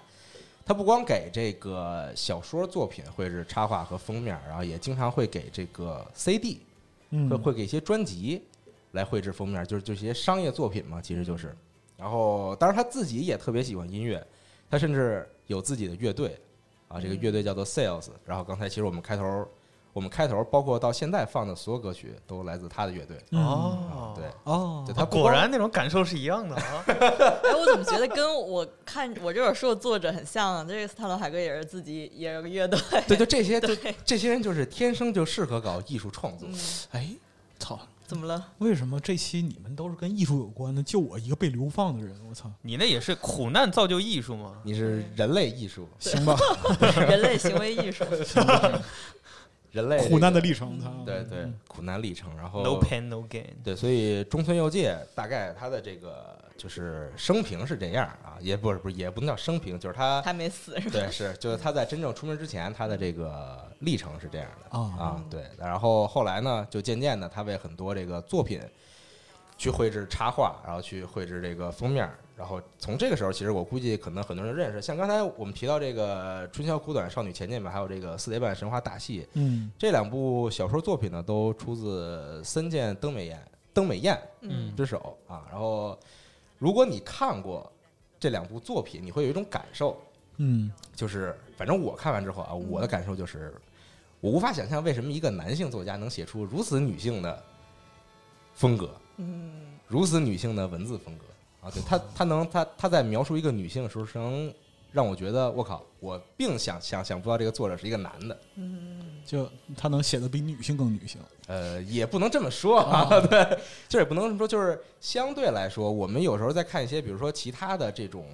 他不光给这个小说作品绘制插画和封面，然后也经常会给这个 CD，嗯会会给一些专辑，来绘制封面，就是这些商业作品嘛，其实就是。然后，当然他自己也特别喜欢音乐，他甚至有自己的乐队啊，这个乐队叫做 Sales。然后刚才其实我们开头，我们开头包括到现在放的所有歌曲都来自他的乐队。嗯哦啊，对，哦他果然那种感受是一样的啊。哎，我怎么觉得跟我看我这本书的作者很像啊？这个斯坦罗海格也是自己也有个乐队，对，就这些，就对这些人就是天生就适合搞艺术创作。嗯，哎，操！怎么了？为什么这期你们都是跟艺术有关的，就我一个被流放的人？我操！你那也是苦难造就艺术吗？你是人类艺术，行吧，人类行为艺术，人类这苦难的历程，他对对，苦难历程。然后 No pain, no gain。对，所以中村佑介大概他的这个就是生平是这样啊，也不是不是也不能叫生平，就是他还没死是吧？对是就是他在真正出名之前，他的这个历程是这样的啊啊，对。然后后来呢，就渐渐的，他为很多这个作品去绘制插画，然后去绘制这个封面。然后从这个时候，其实我估计可能很多人认识，像刚才我们提到这个《春宵苦短，少女前进吧》，还有这个《四叠半神话大戏》，嗯这两部小说作品呢，都出自森见登美彦登美彦嗯之手啊。然后，如果你看过这两部作品，你会有一种感受，嗯就是反正我看完之后啊，我的感受就是，我无法想象为什么一个男性作家能写出如此女性的风格，嗯如此女性的文字风格啊。对他，他能他他在描述一个女性的时候，是能让我觉得我靠，我并想想想不到这个作者是一个男的。嗯 就他能写的比女性更女性。呃，也不能这么说啊，对，就是也不能这么说，就是相对来说，我们有时候在看一些，比如说其他的这种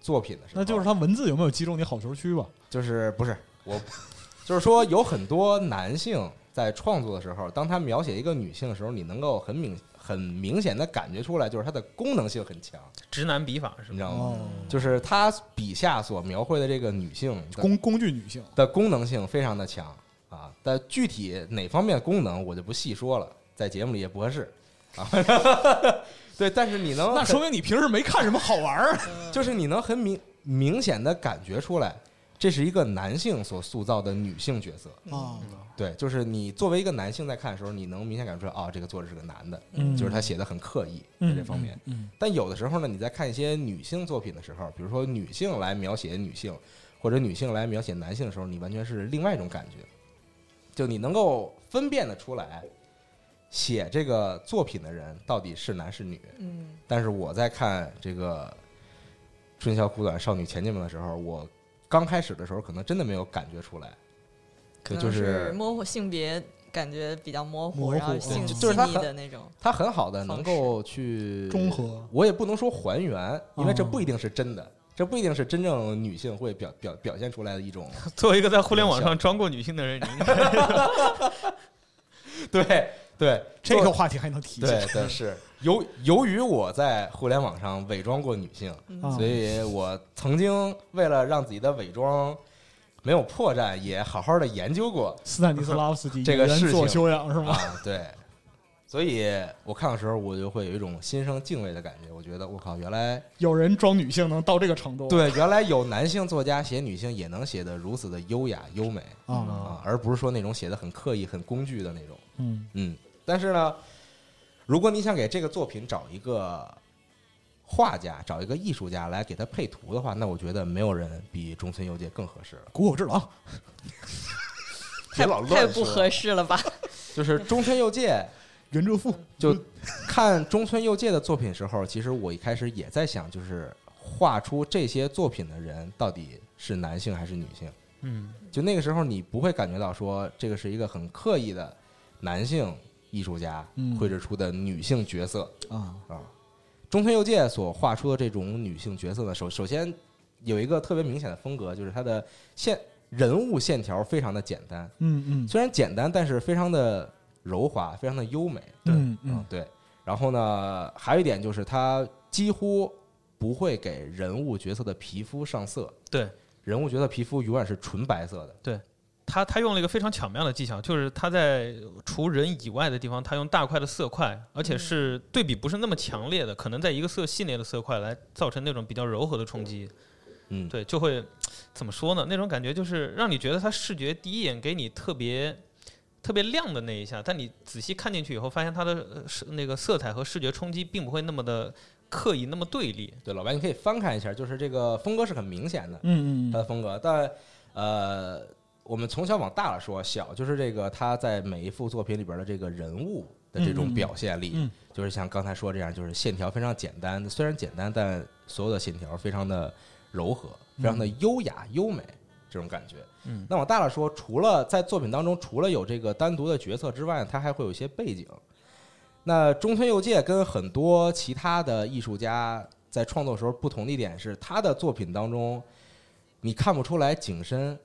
作品的时候，那就是他文字有没有击中你好球区吧？就是不是我，就是说有很多男性在创作的时候，当他描写一个女性的时候，你能够很明很明显的感觉出来，就是她的功能性很强，直男笔法是吗？你知道吗？哦，就是他笔下所描绘的这个女性的工工具女性。的功能性非常的强啊，但具体哪方面功能我就不细说了，在节目里也不合适啊。对，但是你能很那说明你平时没看什么好玩儿。就是你能很明明显的感觉出来，这是一个男性所塑造的女性角色。啊，对，就是你作为一个男性在看的时候，你能明显感觉出来，哦，这个作者是个男的，嗯就是他写的很刻意在这方面。嗯，但有的时候呢，你在看一些女性作品的时候，比如说女性来描写女性，或者女性来描写男性的时候，你完全是另外一种感觉，就你能够分辨得出来，写这个作品的人到底是男是女。嗯但是我在看这个《春宵苦短，少女前进们》的时候，我刚开始的时候可能真的没有感觉出来，可能就是模糊性别，感觉比较模糊，模糊然后性就是他很的那种。它很好的能够去中和我也不能说还原，因为这哦不一定是真的，这不一定是真正女性会表表表现出来的一种，作为一个在互联网上装过女性的人，对对，这个话题还能提起对对是由由于我在互联网上伪装过女性，啊所以我曾经为了让自己的伪装没有破绽，也好好的研究过 斯坦尼斯拉夫斯基 这个事情原作修养是吗？啊，对，所以我看的时候，我就会有一种心生敬畏的感觉。我觉得我靠，原来有人装女性能到这个程度？对，原来有男性作家写女性也能写得如此的优雅优美啊，啊，而不是说那种写的很刻意、很工具的那种。嗯嗯，但是呢，如果你想给这个作品找一个画家、找一个艺术家来给他配图的话，那我觉得没有人比中村佑介更合适了。古偶之狼，太老太不合适了吧？就是中村佑介，原哲富就看中村佑介的作品时候，其实我一开始也在想，就是画出这些作品的人到底是男性还是女性？嗯，就那个时候，你不会感觉到说这个是一个很刻意的男性艺术家嗯绘制出的女性角色啊，啊。中村佑介所画出的这种女性角色呢，首首先有一个特别明显的风格，就是她的线人物线条非常的简单，嗯嗯虽然简单，但是非常的柔滑，非常的优美。嗯嗯嗯，对。然后呢，还有一点就是他几乎不会给人物角色的皮肤上色，对人物角色皮肤永远是纯白色的。他他用了一个非常巧妙的技巧，就是他在除人以外的地方，他用大块的色块，而且是对比不是那么强烈的，可能在一个色系内的色块来造成那种比较柔和的冲击。嗯，对，就会怎么说呢？那种感觉就是让你觉得他视觉第一眼给你特别特别亮的那一下，但你仔细看进去以后，发现它的那个色彩和视觉冲击并不会那么的刻意，那么对立。对，老白，你可以翻看一下，就是这个风格是很明显的，嗯嗯他的风格。但呃，我们从小往大了说，小就是这个他在每一幅作品里边的这个人物的这种表现力，嗯嗯就是像刚才说这样，就是线条非常简单，虽然简单，但所有的线条非常的柔和，非常的优雅、优美这种感觉。嗯那往大了说，除了在作品当中，除了有这个单独的角色之外，它还会有一些背景。那中村佑介跟很多其他的艺术家在创作时候不同的一点是，他的作品当中你看不出来景深，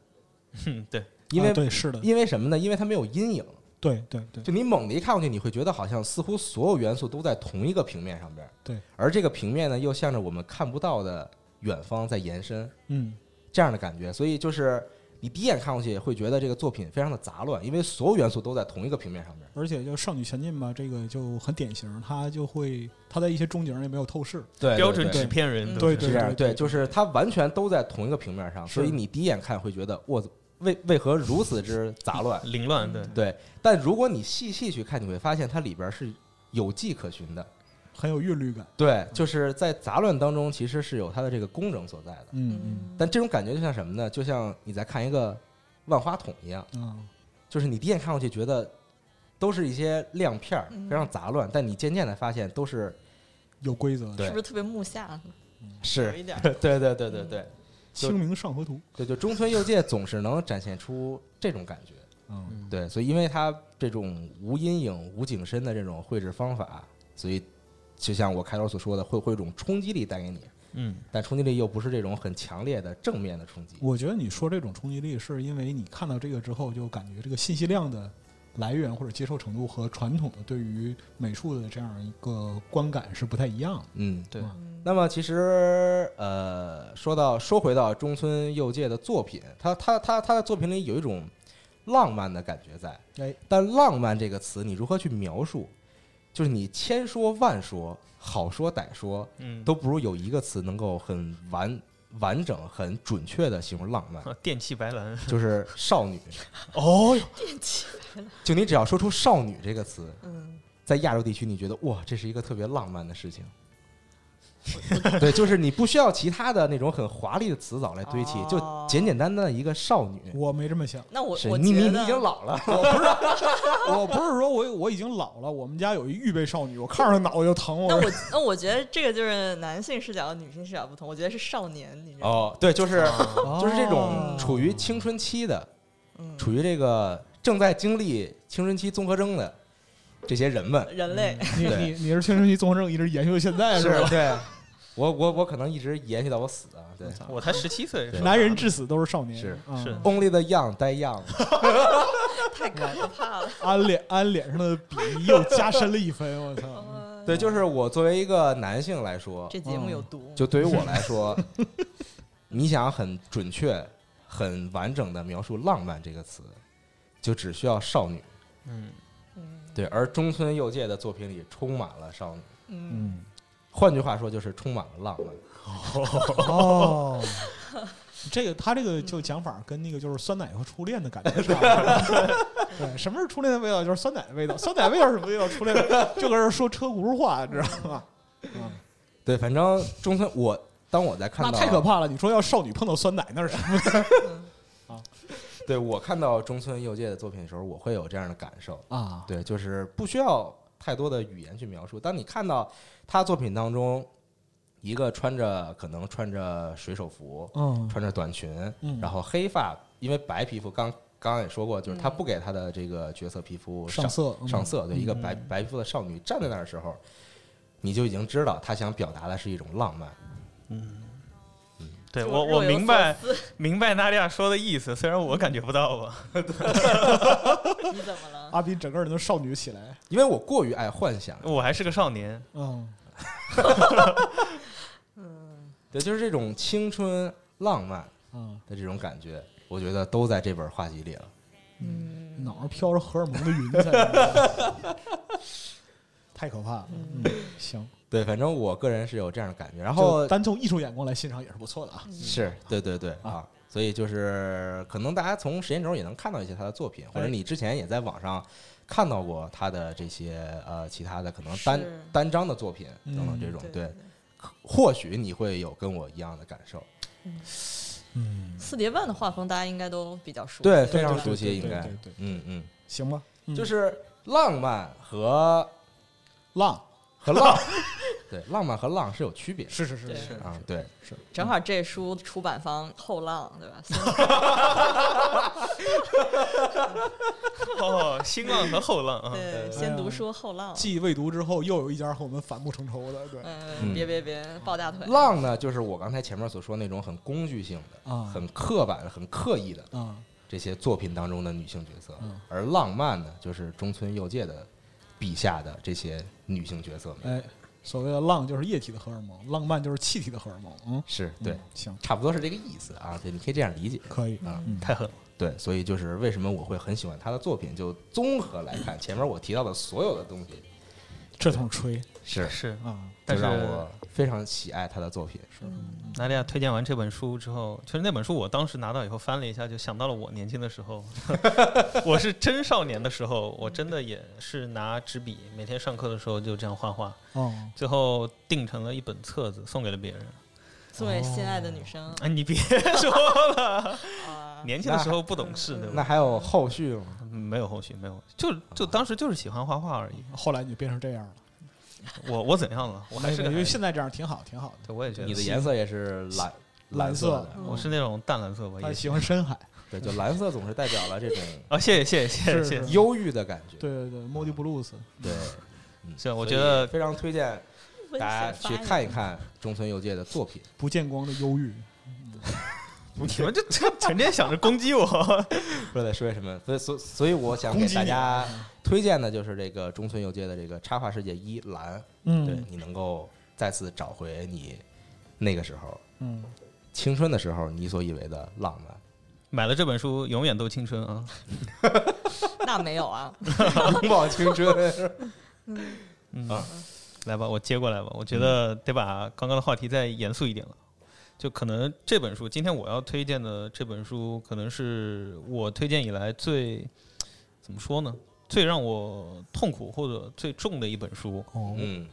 嗯，对，因为、啊对是的，因为什么呢？因为它没有阴影。对对对，就你猛地一看过去，你会觉得好像似乎所有元素都在同一个平面上边。对，而这个平面呢，又向着我们看不到的远方在延伸，嗯这样的感觉。所以就是你第一眼看过去会觉得这个作品非常的杂乱，因为所有元素都在同一个平面上边。而且就少女前进吧，这个就很典型，它就会它在一些中景也没有透视，对标准纸片人对对对，就是它完全都在同一个平面上，所以你第一眼看会觉得我为为何如此之杂乱？凌乱，对，对，但如果你细细去看，你会发现它里边是有迹可循的。很有韵律感。对，就是在杂乱当中，其实是有它的这个工整所在的。嗯嗯但这种感觉就像什么呢？就像你在看一个万花筒一样，啊，就是你第一眼看过去觉得都是一些亮片儿，嗯非常杂乱，但你渐渐的发现都是有规则的。是不是特别木下？有是，一点儿。对对对对对就清明上河图。对，就中村佑介总是能展现出这种感觉。嗯对，所以因为他这种无阴影、无景深的这种绘制方法，所以就像我开头所说的，会会有一种冲击力带给你，嗯，但冲击力又不是这种很强烈的正面的冲击。我觉得你说这种冲击力，是因为你看到这个之后，就感觉这个信息量的来源或者接受程度和传统的对于美术的这样一个观感是不太一样的。嗯，对嗯那么其实呃，说到说回到中村佑介的作品，他他他他的作品里有一种浪漫的感觉在，哎，但浪漫这个词你如何去描述？就是你千说万说，好说歹说，嗯，都不如有一个词能够很完完整、很准确的形容浪漫，电气白兰，就是 少女。哦电气，就你只要说出“少女”这个词，嗯，在亚洲地区，你觉得哇，这是一个特别浪漫的事情。对，就是你不需要其他的那种很华丽的词藻来堆砌，就哦简简单单的一个少女。我没这么想，那我你你你已经老了，我不是说我我已经老了，我们家有一预备少女，我看着她脑袋就疼。我那我那我觉得这个就是男性视角和女性视角不同。我觉得是少年，你知道吗？哦，对，就是哦 就是这种处于青春期的，嗯，处于这个正在经历青春期综合征的这些人们，人类，你对你你是青春期综合症一直延续到现在是吧？对，我我我可能一直延续到我死啊，对我才十七岁，男人至死都是少年，是啊是，Only the young die young，太可怕了。安脸安脸上的鄙夷又加深了一分，我操！对，就是我作为一个男性来说，这节目有毒。就对于我来说，你想很准确、很完整的描述“浪漫”这个词，就只需要少女。嗯，嗯对，而中村佑介的作品里充满了少女，嗯，嗯，换句话说，就是充满了浪漫。哦，这个他这个就讲法跟那个就是酸奶和初恋的感觉 差不多。对，什么是初恋的味道？就是酸奶的味道。酸奶味道是什么味道？初恋 就搁这说车轱辘话，你知道吗？嗯，对，反正中村我当我在看到那到太可怕了。你说要少女碰到酸奶，那是什么啊对我看到中村佑介的作品的时候，我会有这样的感受。啊？对，就是不需要太多的语言去描述。当你看到他作品当中一个穿着可能穿着水手服、嗯。穿着短裙，嗯。然后黑发，因为白皮肤，刚刚刚也说过，就是他不给他的这个角色皮肤上色嗯。上色，对一个白嗯。白皮肤的少女站在那儿的时候，你就已经知道他想表达的是一种浪漫。对我我明白 明白娜利亚说的意思，虽然我感觉不到吧。你怎么了？阿斌整个人都少女起来。因为我过于爱幻想，我还是个少年，嗯，对，就是这种青春浪漫嗯，的这种感觉，我觉得都在这本画集里了。嗯，脑上飘着荷尔蒙的云彩，太可怕了。嗯，行。对，反正我个人是有这样的感觉。然然后后单从艺术眼光来欣赏也是不错的啊。是对对对啊。啊，所以就是可能大家从时间轴也能看到一些他的作品，或者哎。你之前也在网上看到过他的这些呃其他的可能单单张的作品嗯等等这种，对对，或许你会有跟我一样的感受，嗯，四叠半的画风大家应该都比较熟悉，对，非常熟悉，应该对对，嗯嗯，行吧，嗯。就是浪漫和浪，和浪，对，浪漫和浪是有区别的。是是是是。啊，对。是，正好这书出版方后浪对吧？哦，新浪和后浪啊，对，先读书后浪。继未读之后，又有一家和我们反目成仇的，对。别别别，抱大腿。浪呢，就是我刚才前面所说那种很工具性的、啊。很刻板的、很刻意的啊，这些作品当中的女性角色，嗯。而浪漫呢，就是中村佑介的笔下的这些女性角色们。哎，所谓的浪就是液体的荷尔蒙，浪漫就是气体的荷尔蒙，嗯，是对嗯，行，差不多是这个意思啊，对，你可以这样理解可以，啊。嗯太狠了。对，所以就是为什么我会很喜欢他的作品，就综合来看，前面我提到的所有的东西，这通吹是。是，啊，但是让我非常喜爱他的作品。是。娜利亚推荐完这本书之后，其实那本书我当时拿到以后翻了一下，就想到了我年轻的时候，我是真少年的时候，我真的也是拿纸笔，每天上课的时候就这样画画，哦，最后定成了一本册子送给了别人。送给心爱的女生。哎，你别说了，啊，年轻的时候不懂事，对吧？那还有后续吗？嗯没有后续，没有，就就当时就是喜欢画画而已。后来你就变成这样了，我我怎样了？我还是个因为现在这样挺好，挺好的。对，我也觉得你的颜色也是蓝 蓝色的，嗯我是那种淡蓝色吧，他也喜欢深海，对，就蓝色总是代表了这种啊，谢谢谢谢谢谢谢谢。忧郁的感觉。对对对，Modi Blues，对，嗯是我觉得非常推荐大家去看一看中村佑介的作品。不见光的忧郁，你们这 这成天想着攻击我，不知道在说些什么，所以所所以我想给大家推荐的就是这个中村佑介的这个插画世界一蓝，嗯对你能够再次找回你那个时候嗯，青春的时候你所以为的浪漫。买了这本书永远都青春啊！那没有啊，永葆青春。嗯啊，来吧，我接过来吧。我觉得得把刚刚的话题再严肃一点了。就可能这本书，今天我要推荐的这本书，可能是我推荐以来最怎么说呢？最让我痛苦或者最重的一本书。哦，嗯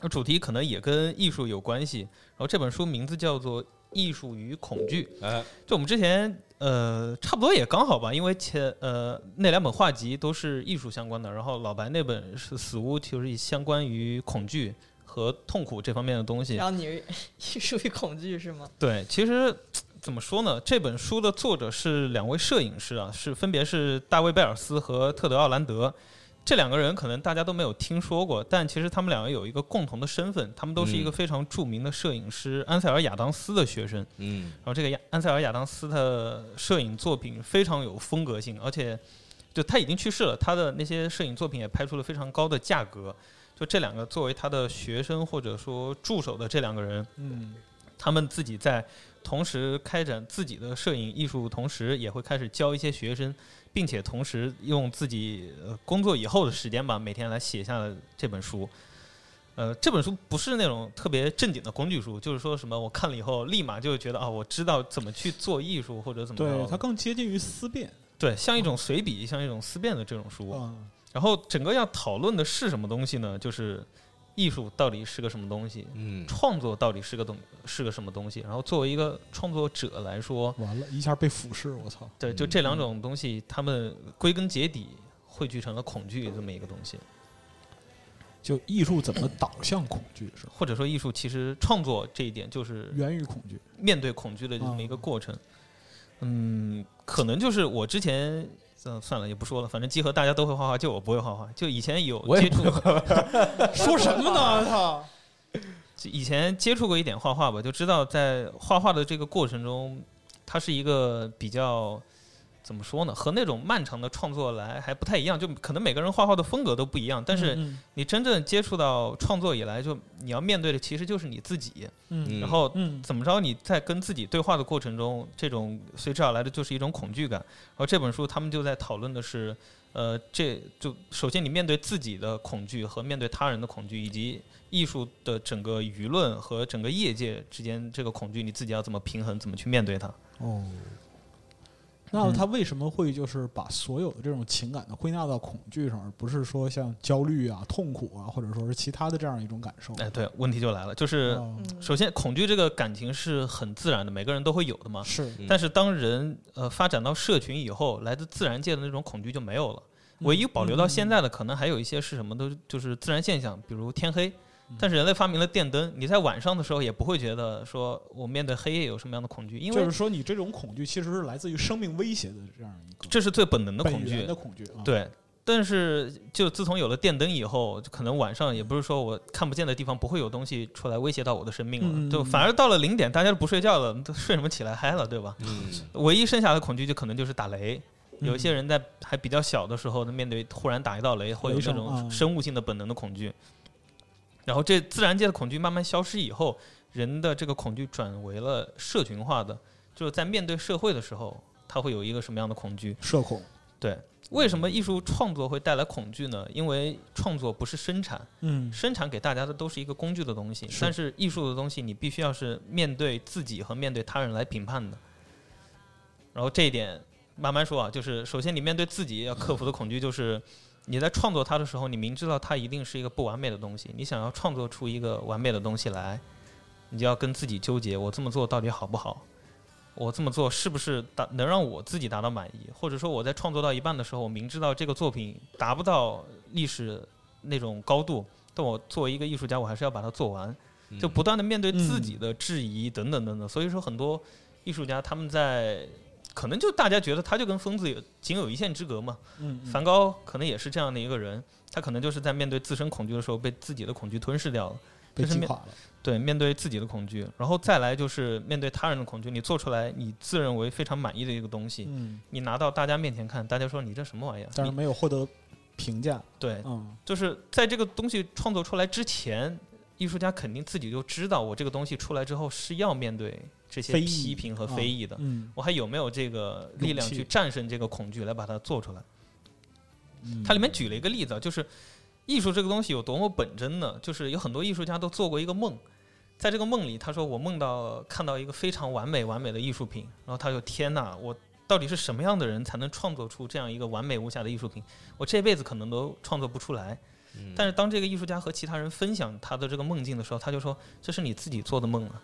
那主题可能也跟艺术有关系。然后这本书名字叫做《艺术与恐惧》。哎，就我们之前呃，差不多也刚好吧，因为前呃那两本画集都是艺术相关的，然后老白那本是死屋，就是相关于恐惧和痛苦这方面的东西然。后你艺术与恐惧是吗？对，其实怎么说呢？这本书的作者是两位摄影师啊，是分别是大卫贝尔斯和特德奥兰德。这两个人可能大家都没有听说过，但其实他们两个有一个共同的身份，他们都是一个嗯非常著名的摄影师安塞尔亚当斯的学生。嗯然后这个亚安塞尔亚当斯的摄影作品非常有风格性，而且就他已经去世了，他的那些摄影作品也拍出了非常高的价格。就这两个作为他的学生或者说助手的这两个人，嗯他们自己在同时开展自己的摄影艺术，同时也会开始教一些学生，并且同时用自己呃工作以后的时间吧，每天来写下了这本书。呃，这本书不是那种特别正经的工具书，就是说什么我看了以后立马就觉得啊，我知道怎么去做艺术或者怎么着对，它更接近于思辨对，像一种随笔，像一种思辨的这种书。啊，然后整个要讨论的是什么东西呢？就是艺术到底是个什么东西，嗯，创作到底是个东是个什么东西？然后作为一个创作者来说，完了一下被俯视，我操，对，就这两种东西，他们归根结底汇聚成了恐惧这么一个东西，就艺术怎么导向恐惧是吧？或者说艺术其实创作这一点就是源于恐惧，面对恐惧的这么一个过程。嗯，可能就是我之前。嗯，算了，也不说了。反正集合大家都会画画，就我不会画画。就以前有接触，说什么呢？操，就以前接触过一点画画吧，就知道在画画的这个过程中，它是一个比较怎么说呢？和那种漫长的创作来还不太一样，就可能每个人画画的风格都不一样。但是嗯你真正接触到创作以来，就你要面对的其实就是你自己。嗯嗯然后嗯怎么着？你在跟自己对话的过程中，这种随之而来的就是一种恐惧感。然后这本书他们就在讨论的是，呃，这就首先你面对自己的恐惧和面对他人的恐惧，以及艺术的整个舆论和整个业界之间这个恐惧，你自己要怎么平衡，怎么去面对它？哦。那他为什么会就是把所有的这种情感的归纳到恐惧上，而不是说像焦虑啊、痛苦啊，或者说是其他的这样一种感受？哎，对，问题就来了，就是首先恐惧这个感情是很自然的，每个人都会有的嘛。是嗯但是当人呃发展到社群以后，来自自然界的那种恐惧就没有了。唯一保留到现在的，可能还有一些是什么都就是自然现象，比如天黑。但是人类发明了电灯，你在晚上的时候也不会觉得说我面对黑夜有什么样的恐惧，因为就是说你这种恐惧其实是来自于生命威胁的这样一个这是最本能的恐惧本源的。恐惧啊。对，但是就自从有了电灯以后，就可能晚上也不是说我看不见的地方不会有东西出来威胁到我的生命了，嗯就反而到了零点，大家都不睡觉了，都睡什么起来嗨了，对吧？嗯唯一剩下的恐惧就可能就是打雷。嗯有一些人在还比较小的时候，面对突然打一道雷，会有那雷声啊种生物性的本能的恐惧。然后这自然界的恐惧慢慢消失以后，人的这个恐惧转为了社群化的，就是在面对社会的时候，他会有一个什么样的恐惧？社恐，对，为什么艺术创作会带来恐惧呢？因为创作不是生产，嗯生产给大家的都是一个工具的东西，是但是艺术的东西你必须要是面对自己和面对他人来评判的。然后这一点慢慢说啊，就是首先你面对自己要克服的恐惧，就是你在创作它的时候，你明知道它一定是一个不完美的东西，你想要创作出一个完美的东西来，你就要跟自己纠结，我这么做到底好不好？我这么做是不是达能让我自己达到满意？或者说我在创作到一半的时候，我明知道这个作品达不到历史那种高度，但我作为一个艺术家，我还是要把它做完，嗯就不断的面对自己的质疑等等等等。所以说，很多艺术家他们在可能就大家觉得他就跟疯子有仅有一线之隔嘛。嗯，梵高可能也是这样的一个人，他可能就是在面对自身恐惧的时候，被自己的恐惧吞噬掉了。被击垮了。对，面对自己的恐惧，然后再来就是面对他人的恐惧。你做出来你自认为非常满意的一个东西，嗯，你拿到大家面前看，大家说你这什么玩意儿？但是你没有获得评价。对，嗯就是在这个东西创作出来之前，艺术家肯定自己就知道，我这个东西出来之后是要面对这些批评和非议的。嗯，我还有没有这个力量去战胜这个恐惧，来把它做出来？嗯它里面举了一个例子啊，就是艺术这个东西有多么本真呢？就是有很多艺术家都做过一个梦，在这个梦里，他说我梦到看到一个非常完美完美的艺术品，然后他就天哪，我到底是什么样的人才能创作出这样一个完美无瑕的艺术品？我这辈子可能都创作不出来。嗯但是当这个艺术家和其他人分享他的这个梦境的时候，他就说这是你自己做的梦啊，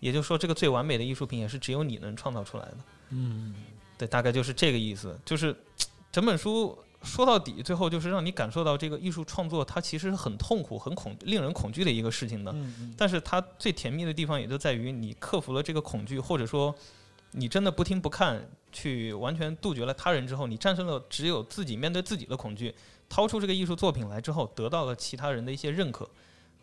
也就是说这个最完美的艺术品也是只有你能创造出来的。嗯对，大概就是这个意思。就是 整本书说到底，最后就是让你感受到这个艺术创作它其实是很痛苦、很恐、令人恐惧的一个事情的。嗯嗯但是它最甜蜜的地方也就在于你克服了这个恐惧，或者说你真的不听不看，去完全杜绝了他人之后，你战胜了只有自己面对自己的恐惧，掏出这个艺术作品来之后，得到了其他人的一些认可，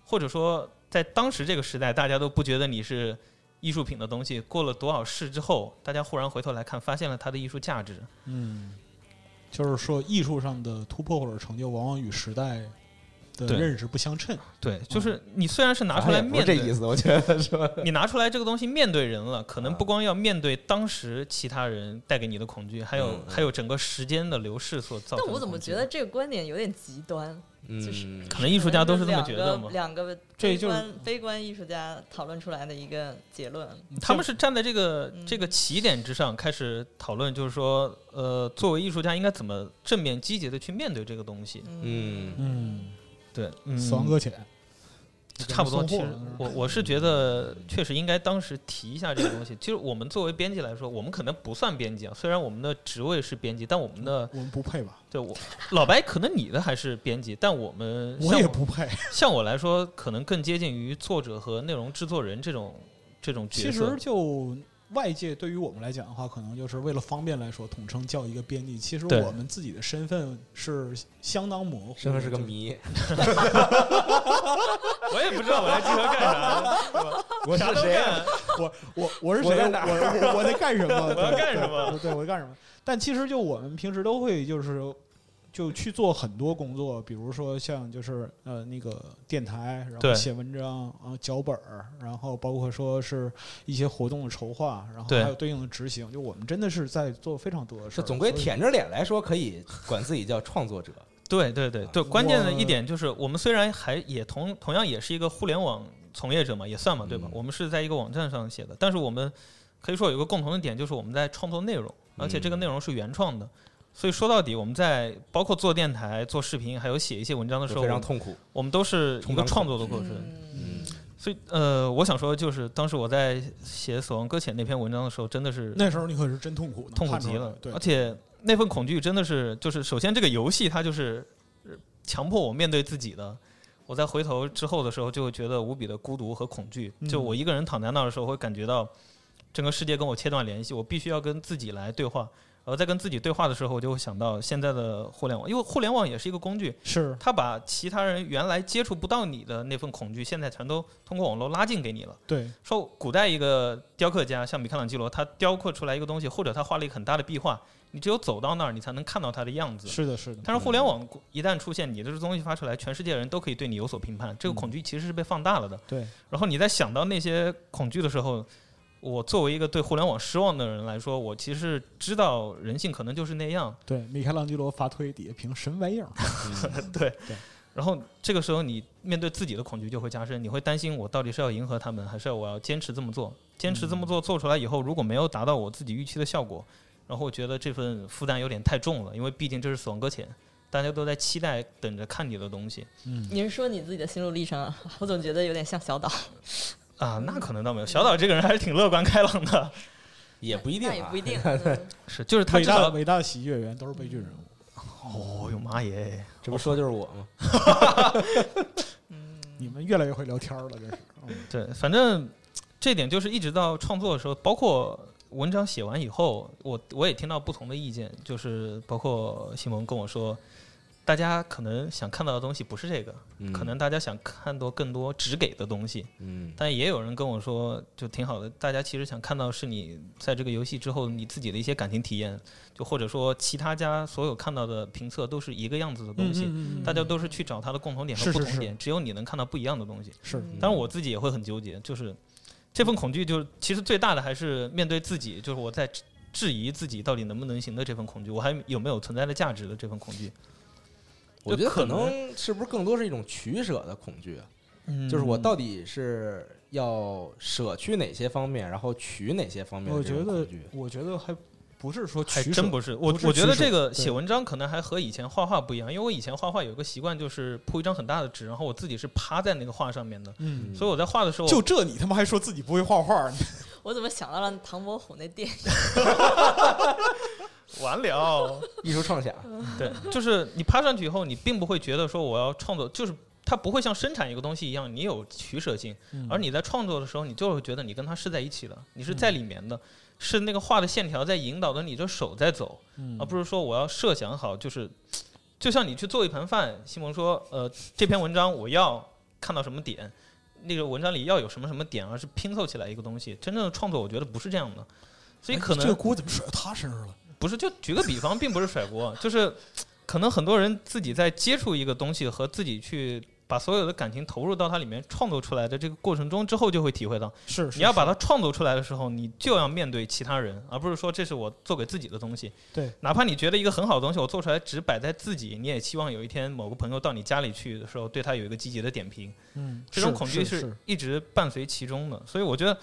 或者说在当时这个时代，大家都不觉得你是艺术品的东西，过了多少世之后，大家忽然回头来看，发现了它的艺术价值。嗯，就是说艺术上的突破或者成就，往往与时代的对认识不相称。对，就是你虽然是拿出来面对，是这意思，我觉得是吧你拿出来这个东西面对人了，可能啊不光要面对当时其他人带给你的恐惧，还有还有整个时间的流逝所造成的。但我怎么觉得这个观点有点极端？就是嗯，可能艺术家都是这么觉得吗？两个这就是悲观悲观艺术家讨论出来的一个结论。他们是站在这个嗯这个起点之上开始讨论，就是说，呃，作为艺术家应该怎么正面积极的去面对这个东西。嗯嗯，对，嗯死亡搁浅，差不多。其实我我是觉得，确实应该当时提一下这个东西。其实我们作为编辑来说，我们可能不算编辑啊，虽然我们的职位是编辑，但我们的我们不配吧？对我老白可能你的还是编辑，但我们我像也不配。像我来说，可能更接近于作者和内容制作人这种这种角色其色。实就外界对于我们来讲的话，可能就是为了方便来说，统称叫一个编辑。其实我们自己的身份是相当模糊的，身份是个谜，我也不知道我来集合干啥，我啥都谁？干。我我我是谁？我我我我在干什么？我要干什么对对，我在干什么？但其实就我们平时都会就是就去做很多工作，比如说像就是呃那个电台，然后写文章，然后脚本儿，然后包括说是一些活动的筹划，然后还有对应的执行。就我们真的是在做非常多的事儿。总归舔着脸来说，可以管自己叫创作者。对对对对，啊关键的一点就是，我们虽然还也同同样也是一个互联网从业者嘛，也算嘛，对吧嗯？我们是在一个网站上写的，但是我们可以说有一个共同的点，就是我们在创作内容，而且这个嗯内容是原创的。所以说到底，我们在包括做电台、做视频，还有写一些文章的时候，我们非常痛苦。我们都是一个创作的过程。嗯，所以，呃，我想说，就是当时我在写《死亡搁浅》那篇文章的时候，真的是那时候你可是真痛苦，痛苦极了。对而，且那份恐惧真的是，就是首先这个游戏它就是呃强迫我面对自己的。我在回头之后的时候，就会觉得无比的孤独和恐惧。嗯就我一个人躺在那儿的时候，会感觉到整个世界跟我切断联系，我必须要跟自己来对话。而在跟自己对话的时候，我就会想到现在的互联网，因为互联网也是一个工具，是它把其他人原来接触不到你的那份恐惧，现在全都通过网络拉近给你了。对，说古代一个雕刻家，像米开朗基罗，他雕刻出来一个东西，或者他画了一个很大的壁画，你只有走到那儿，你才能看到它的样子。是的，是的。但是互联网一旦出现，你的这东西发出来，全世界人都可以对你有所评判，这个恐惧其实是被放大了的。对，然后你在想到那些恐惧的时候，我作为一个对互联网失望的人来说，我其实知道人性可能就是那样。对，米开朗基罗发推底下评什么玩意儿？对。对然后这个时候，你面对自己的恐惧就会加深，你会担心我到底是要迎合他们，还是要我要坚持这么做？坚持这么做做出来以后，如果没有达到我自己预期的效果，然后我觉得这份负担有点太重了，因为毕竟这是死亡搁浅，大家都在期待等着看你的东西嗯，你是说你自己的心路历程啊？我总觉得有点像小岛，啊。那可能倒没有，小岛这个人还是挺乐观开朗的，也不一定、也不一定。嗯 是就是他伟大伟大的喜剧演员都是悲剧人物。哦哟妈耶，这不说就是我吗？你们越来越会聊天了，这是。嗯对，反正这点就是一直到创作的时候，包括文章写完以后，我我也听到不同的意见，就是包括西蒙跟我说，大家可能想看到的东西不是这个，嗯可能大家想看到更多只给的东西，嗯但也有人跟我说，就挺好的，大家其实想看到是你在这个游戏之后你自己的一些感情体验，就或者说其他家所有看到的评测都是一个样子的东西。嗯嗯嗯大家都是去找它的共同点和是是是不同点，只有你能看到不一样的东西。是嗯当然我自己也会很纠结，就是这份恐惧，就是其实最大的还是面对自己，就是我在质质疑自己到底能不能行的这份恐惧，我还有没有存在的价值的这份恐惧。我觉得可能能是不是更多是一种取舍的恐惧就是我到底是要舍去哪些方面，然后取哪些方面的我觉得我觉得还不是说还取舍真不是，我我觉得这个写文章可能还和以前画画不一样，因为我以前画画有一个习惯，就是铺一张很大的纸，然后我自己是趴在那个画上面的，嗯，所以我在画的时候，就这你他妈还说自己不会画画？我怎么想到了唐伯虎那电影？完了。艺术创想，对，就是你趴上去以后，你并不会觉得说我要创作，就是它不会像生产一个东西一样，你有取舍性，嗯而你在创作的时候，你就会觉得你跟它是在一起的，你是在里面的，是那个画的线条在引导着你的手在走，嗯而不是说我要设想好，就是就像你去做一盘饭，西蒙说，呃，这篇文章我要看到什么点。那个文章里要有什么什么点，而是拼凑起来一个东西。真正的创作，我觉得不是这样的，所以可能哎这个锅怎么甩到他身上了？不是，就举个比方，并不是甩锅，就是可能很多人自己在接触一个东西和自己去把所有的感情投入到它里面创作出来的这个过程中之后，就会体会到，是你要把它创作出来的时候，你就要面对其他人，而不是说这是我做给自己的东西。对，哪怕你觉得一个很好的东西我做出来只摆在自己，你也希望有一天某个朋友到你家里去的时候，对他有一个积极的点评。嗯，这种恐惧是是一直伴随其中的，所以我觉得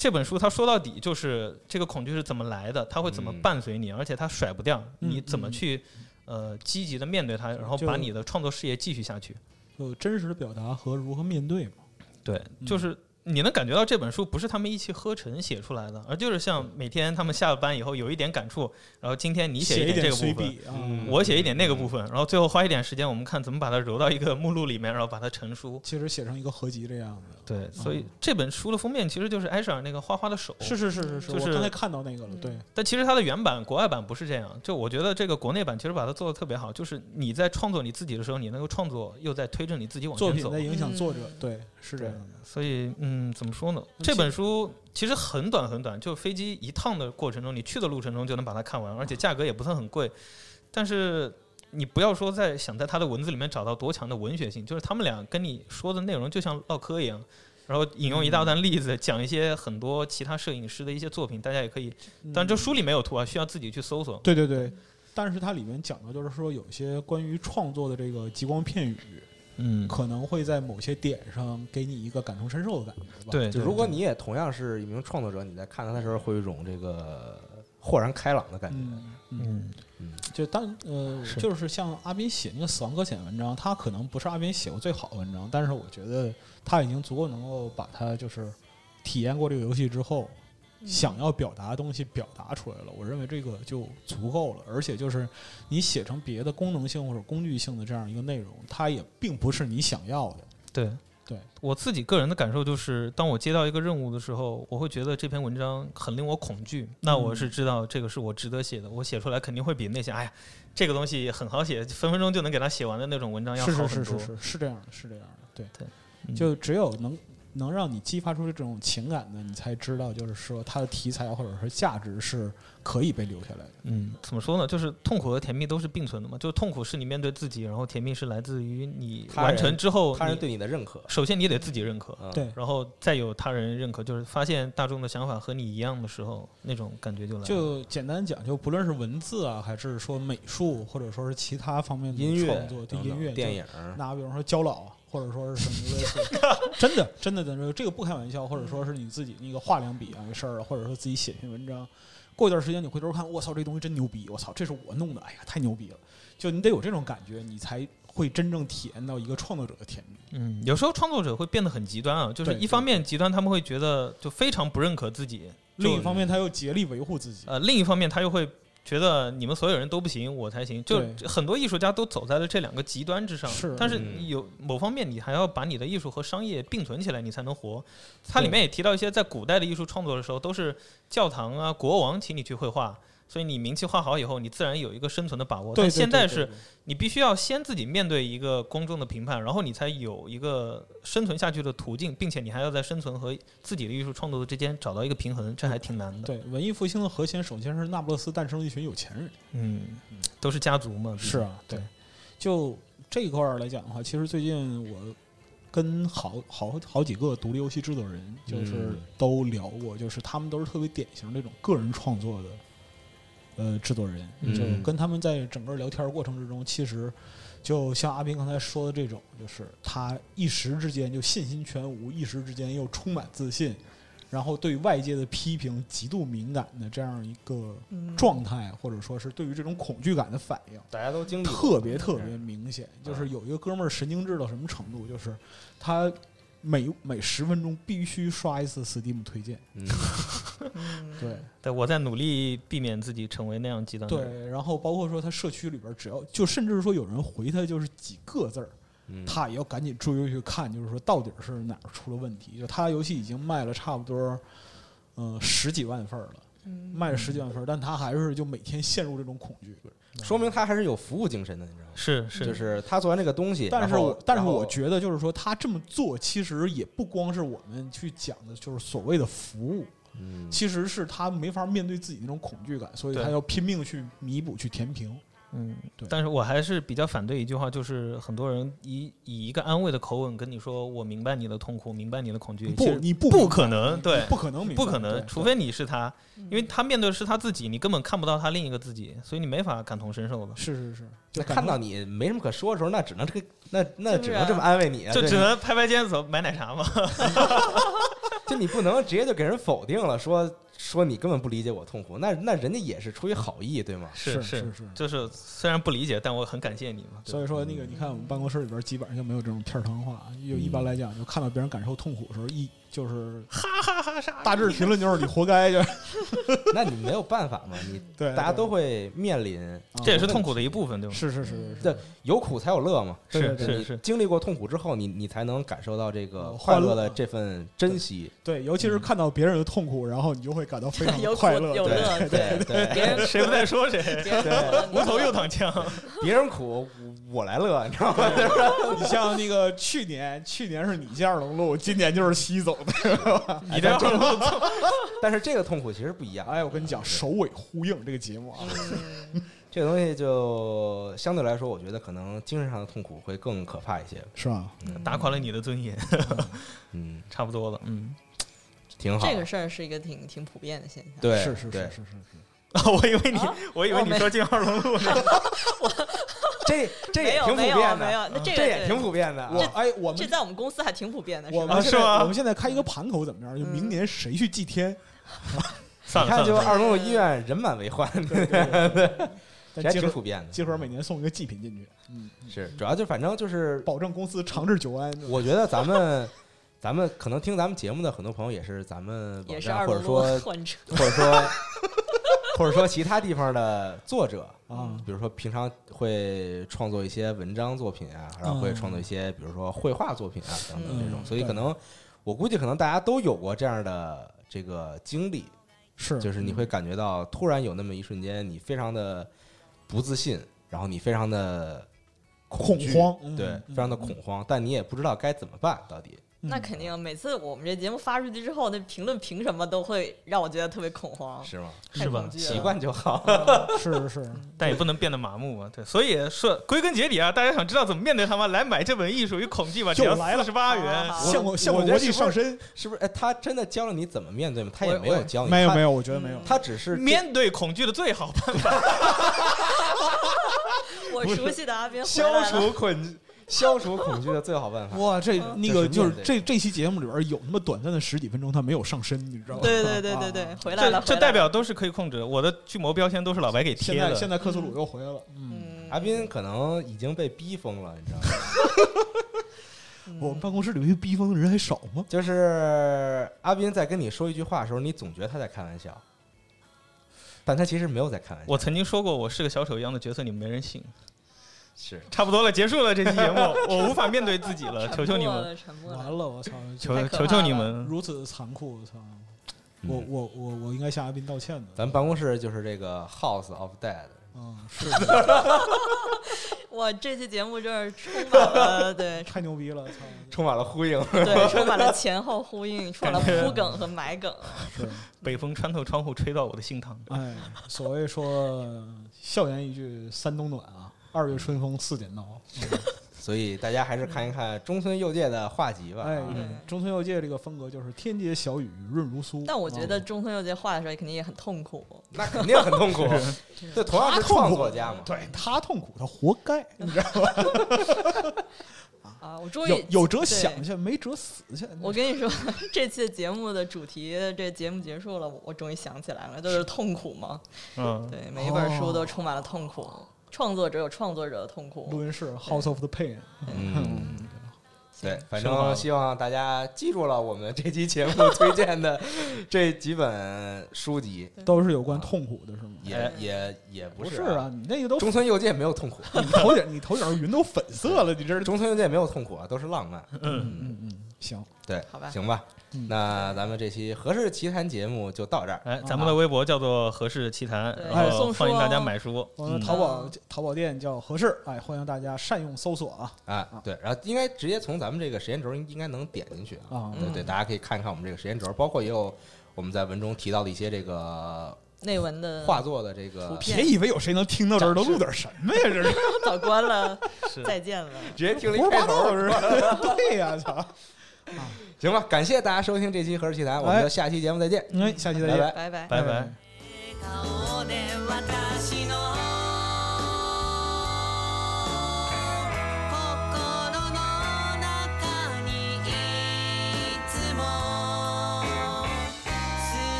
这本书它说到底就是这个恐惧是怎么来的，它会怎么嗯伴随你，而且它甩不掉，嗯你怎么去呃积极的面对它，然后把你的创作事业继续下去。就真实的表达和如何面对嘛。对，嗯就是你能感觉到这本书不是他们一气呵成写出来的，而就是像每天他们下了班以后有一点感触，然后今天你写一点这个部分，我写一点那个部分，然后最后花一点时间，我们看怎么把它揉到一个目录里面，然后把它成书。其实写成一个合集这样的。对，所以这本书的封面其实就是艾舍尔那个花花的手。是是是是是，就是我刚才看到那个了，对，但其实它的原版国外版不是这样，就我觉得这个国内版其实把它做的特别好，就是你在创作你自己的时候，你能够创作又在推着你自己往前走作品在。影响作者嗯，对，是这样的。所以，嗯，怎么说呢？这本书其实很短很短，就飞机一趟的过程中，你去的路程中就能把它看完，而且价格也不算很贵。但是你不要说在想在他的文字里面找到多强的文学性，就是他们俩跟你说的内容就像唠嗑一样，然后引用一大段例子，讲一些很多其他摄影师的一些作品，大家也可以。但这书里没有图啊，需要自己去搜索。对对对，但是它里面讲的，就是说有一些关于创作的这个极光片语，嗯，可能会在某些点上给你一个感同身受的感觉吧。对，就如果你也同样是一名创作者，你在看他的时候会有一种这个豁然开朗的感觉。嗯就当呃，是。就是像阿斌写那个《死亡搁浅》文章，他可能不是阿斌写过最好的文章，但是我觉得他已经足够能够把他就是体验过这个游戏之后，想要表达的东西表达出来了。我认为这个就足够了，而且就是你写成别的功能性或者工具性的这样一个内容，它也并不是你想要的。对对，我自己个人的感受就是，当我接到一个任务的时候，我会觉得这篇文章很令我恐惧。那我是知道这个是我值得写的，我写出来肯定会比那些哎呀这个东西很好写，分分钟就能给它写完的那种文章要好很多。是是是是是这样的，是这样的，对对嗯就只有能能让你激发出这种情感的，你才知道，就是说它的题材或者是价值是可以被留下来的。嗯，怎么说呢？就是痛苦和甜蜜都是并存的嘛。就是痛苦是你面对自己，然后甜蜜是来自于你完成之后，他人你对你的认可，首先你得自己认可，嗯对，然后再有他人认可，就是发现大众的想法和你一样的时候，那种感觉就来了。就简单讲，就不论是文字啊，还是说美术，或者说是其他方面的音乐创作，音乐、电影，拿比方说焦老，或者说是什么类似，真的真的真的，这个不开玩笑，或者说是你自己那个画两笔啊，没事儿，或者说自己写篇文章，过一段时间你回头看，我操，这东西真牛逼，我操，这是我弄的，哎呀，太牛逼了，就你得有这种感觉，你才会真正体验到一个创作者的甜蜜。嗯，有时候创作者会变得很极端啊，就是一方面极端，他们会觉得就非常不认可自己，另一方面，他又竭力维护自己。呃，另一方面他又会觉得你们所有人都不行，我才行。就很多艺术家都走在了这两个极端之上。是但是嗯有某方面，你还要把你的艺术和商业并存起来，你才能活。它里面也提到一些在古代的艺术创作的时候，都是教堂啊、国王请你去绘画。所以你名气画好以后，你自然有一个生存的把握。对，但现在是你必须要先自己面对一个公众的评判，然后你才有一个生存下去的途径，并且你还要在生存和自己的艺术创作之间找到一个平衡，这还挺难的。对文艺复兴的核心，首先是那不勒斯诞生了一群有钱人。嗯，都是家族嘛。是啊，对。就这一块儿来讲的话，其实最近我跟好好好几个独立游戏制作人，就是嗯都聊过，就是他们都是特别典型这种个人创作的呃制作人，嗯就跟他们在整个聊天过程之中，其实就像阿斌刚才说的这种，就是他一时之间就信心全无，一时之间又充满自信。然后对外界的批评极度敏感的这样一个嗯状态，或者说是对于这种恐惧感的反应，大家都经历特别特别明显。就是有一个哥们儿神经质到什么程度，就是他每每十分钟必须刷一次 Steam 推荐。嗯，嗯对对，我在努力避免自己成为那样极端的人。对，然后包括说他社区里边，只要就甚至说有人回他就是几个字儿，嗯他也要赶紧追回去看，就是说到底是哪儿出了问题。就他游戏已经卖了差不多，呃十几万份了，嗯卖了十几万份，但他还是就每天陷入这种恐惧。说明他还是有服务精神的，你知道吗？是是，就是他做完这个东西，但是但是我觉得就是说他这么做，其实也不光是我们去讲的，就是所谓的服务，嗯，其实是他没法面对自己那种恐惧感，所以他要拼命去弥补、去填平。嗯对，但是我还是比较反对一句话，就是很多人以以一个安慰的口吻跟你说：“我明白你的痛苦，明白你的恐惧。”不，你不不可能，对，不可能明白，不可能，除非你是他，因为他面对的是他自己，你根本看不到他另一个自己，所以你没法感同身受的。是是是，就那看到你没什么可说的时候，那只能这个那那只能这么安慰你啊，就只能拍拍肩走买奶茶嘛。就你不能直接就给人否定了，说说你根本不理解我痛苦，那那人家也是出于好意，对吗？是是是是就是虽然不理解，但我很感谢你嘛。所以说那个你看我们办公室里边基本上就没有这种片儿汤话，就一般来讲，就看到别人感受痛苦的时候，一就是哈哈哈啥大致评论就是你活该，就是那你没有办法嘛，你 对，大家都会面临，啊这也是痛苦的一部分，对吧？是是是是对有苦才有乐嘛。对对是是是，经历过痛苦之后，你你才能感受到这个呃快乐欢乐的这份珍惜。对，尤其是看到别人的痛苦，然后你就会感到非常快乐。对有乐，对对，别人谁不在说谁？无头又躺枪，别人苦我来乐，你知道吗？你像那个去年，去年是你见二龙路，今年就是西 但是这个痛苦其实不一样。哎，我跟你讲，首尾呼应这个节目啊，嗯 这个东西就相对来说，我觉得可能精神上的痛苦会更可怕一些。是吧？打垮了你的尊严，嗯，差不多了。嗯，挺好。这个事儿是一个挺挺普遍的现象。对是是是是是是是。我以为你啊，我以为你说进二龙路呢。这这也挺普没有遍的，没有，那这个这也挺普遍的啊。我哎，我们这在我们公司还挺普遍的，我？们现在啊是吗我们现在开一个盘口怎么样？就明年谁去祭天？你看，就二龙路医院人满为患，对对对这还但挺普遍的。结合每年送一个祭品进去，嗯，是，主要就反正就是，保证公司长治久安。我觉得咱们咱们可能听咱们节目的很多朋友也是咱们网也是或者说，或者说或者说其他地方的作者啊比如说平常会创作一些文章作品啊，然后会嗯。创作一些比如说绘画作品啊等等这种，嗯所以可能我估计可能大家都有过这样的这个经历，是就是你会感觉到突然有那么一瞬间，你非常的不自信，然后你非常的恐慌，嗯对，非常的恐慌，但你也不知道该怎么办，到底。那肯定。每次我们这节目发出去之后，那评论凭什么都会让我觉得特别恐慌，是吗？太是吧恐惧了习惯就好。是是是，但也不能变得麻木啊。对，所以说归根结底啊，大家想知道怎么面对他们，来买这本《艺术与恐惧》吧，只要就来了四十八元。好向我向我国际上升，是不是？哎，他真的教了你怎么面对吗？他也我没有教没有没有，我觉得没有。他只是面对恐惧的最好办法，我熟悉的阿斌回消除恐消除恐惧的最好办法。哇，这嗯那个就是这这期节目里边有那么短暂的十几分钟，他没有上身，你知道吗？对对对对对啊，回来了，这代表都是可以控制的。我的巨魔标签都是老白给贴的。在现在克苏鲁又回来了，嗯，嗯，阿斌可能已经被逼疯了，你知道吗？嗯 我们办公室里面逼疯的人还少吗？就是阿斌在跟你说一句话的时候，你总觉得他在开玩笑，但他其实没有在开玩笑。我曾经说过我是个小丑一样的角色，你们没人信。是差不多了，结束了这期节目，我无法面对自己了，求求你们。完了，我操！求求求你们。如此残酷，我操！我嗯我我我应该向阿斌道歉的。咱办公室就是这个 House of Dead，嗯，是的 我，这期节目就是充满了对 太牛逼了，操！充满了呼应。对，充满了前后呼应，充满了铺梗和埋梗。是，北风穿透窗户，吹到我的心膛。哎，所谓说笑言一句三冬暖啊，二月春风四剪刀。所以大家还是看一看中村佑介的画集吧。哎中村佑介这个风格就是天街小雨润如酥。但我觉得啊中村佑介画的时候肯定也很痛苦。那肯定很痛苦。这同样是创作家嘛。对他痛苦，他活该，你知道吗？啊，我终于有有辙对想去，没辙死去。我跟你说，这期节目的主题，这节目结束了，我我终于想起来了，就是痛苦嘛。嗯，对，每一本书都充满了痛苦，创作者有创作者的痛苦。录音室 House of the Pain，嗯，对，反正希望大家记住了我们这期节目推荐的这几本书籍，都是有关痛苦的，是吗？也也也不是是啊，你那个都中村佑介没有痛苦，你头顶你头顶上云都粉色了，你这是。中村佑介没有痛苦啊，都是浪漫。嗯，嗯。嗯，行，对，好吧。行吧嗯。那咱们这期《何氏奇谈》节目就到这儿。哎，咱们的微博叫做“何氏奇谈”，然后欢迎大家哦买书。我们嗯淘宝淘宝店叫合适，哎，欢迎大家善用搜索啊啊，对，然后应该直接从咱们这个时间轴应该能点进去啊。啊，对对，大家可以看一看我们这个时间轴，包括也有我们在文中提到的一些这个内文的画作的这个别以为有谁能听到这儿都录点什么呀？这 是早关了，是再见了。直接听了一开头是吧？对呀，操！行吧，感谢大家收听这期《和事奇谈》，我们下期节目再见，下期再见，拜拜，拜拜。